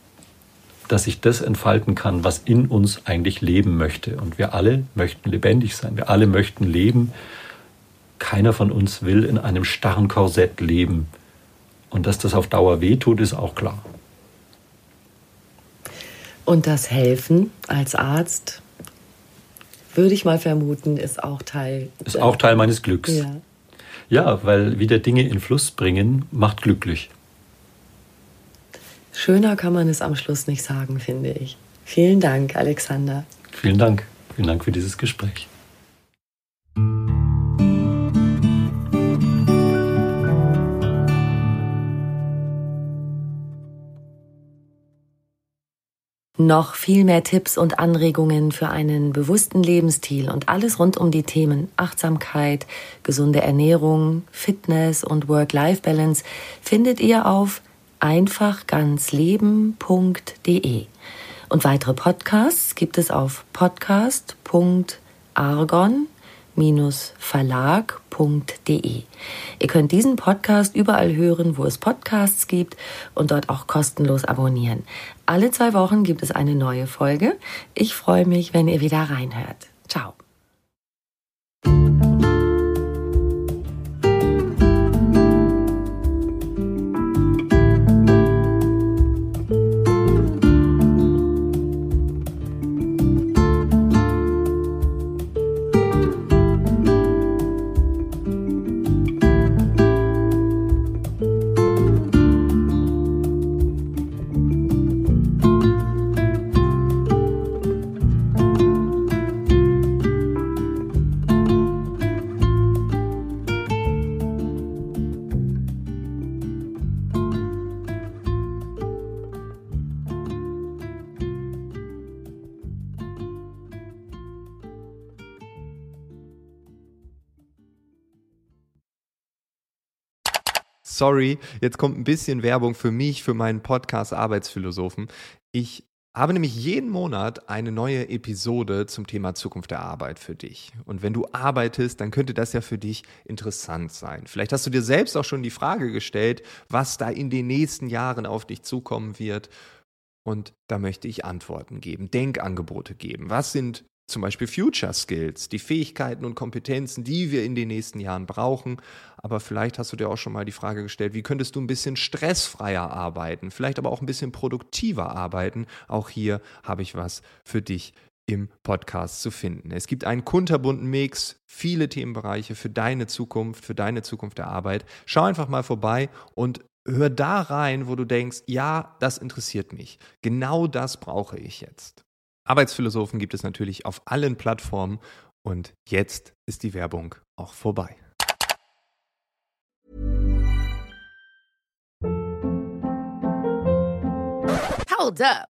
dass sich das entfalten kann, was in uns eigentlich leben möchte. Und wir alle möchten lebendig sein, wir alle möchten leben. Keiner von uns will in einem starren Korsett leben. Und dass das auf Dauer wehtut, ist auch klar. Und das Helfen als Arzt, würde ich mal vermuten, ist auch Teil. Ist auch Teil meines Glücks. Ja. ja, weil wieder Dinge in Fluss bringen, macht glücklich. Schöner kann man es am Schluss nicht sagen, finde ich. Vielen Dank, Alexander. Vielen Dank. Vielen Dank für dieses Gespräch. Noch viel mehr Tipps und Anregungen für einen bewussten Lebensstil und alles rund um die Themen Achtsamkeit, gesunde Ernährung, Fitness und Work-Life-Balance findet ihr auf einfachganzleben.de. Und weitere Podcasts gibt es auf podcast.argon verlag.de. Ihr könnt diesen Podcast überall hören, wo es Podcasts gibt und dort auch kostenlos abonnieren. Alle zwei Wochen gibt es eine neue Folge. Ich freue mich, wenn ihr wieder reinhört. Ciao. Sorry, jetzt kommt ein bisschen Werbung für mich, für meinen Podcast Arbeitsphilosophen. Ich habe nämlich jeden Monat eine neue Episode zum Thema Zukunft der Arbeit für dich. Und wenn du arbeitest, dann könnte das ja für dich interessant sein. Vielleicht hast du dir selbst auch schon die Frage gestellt, was da in den nächsten Jahren auf dich zukommen wird. Und da möchte ich Antworten geben, Denkangebote geben. Was sind zum Beispiel Future Skills, die Fähigkeiten und Kompetenzen, die wir in den nächsten Jahren brauchen. Aber vielleicht hast du dir auch schon mal die Frage gestellt, wie könntest du ein bisschen stressfreier arbeiten, vielleicht aber auch ein bisschen produktiver arbeiten. Auch hier habe ich was für dich im Podcast zu finden. Es gibt einen kunterbunten Mix, viele Themenbereiche für deine Zukunft, für deine Zukunft der Arbeit. Schau einfach mal vorbei und hör da rein, wo du denkst, ja, das interessiert mich. Genau das brauche ich jetzt. Arbeitsphilosophen gibt es natürlich auf allen Plattformen und jetzt ist die Werbung auch vorbei. Hold up.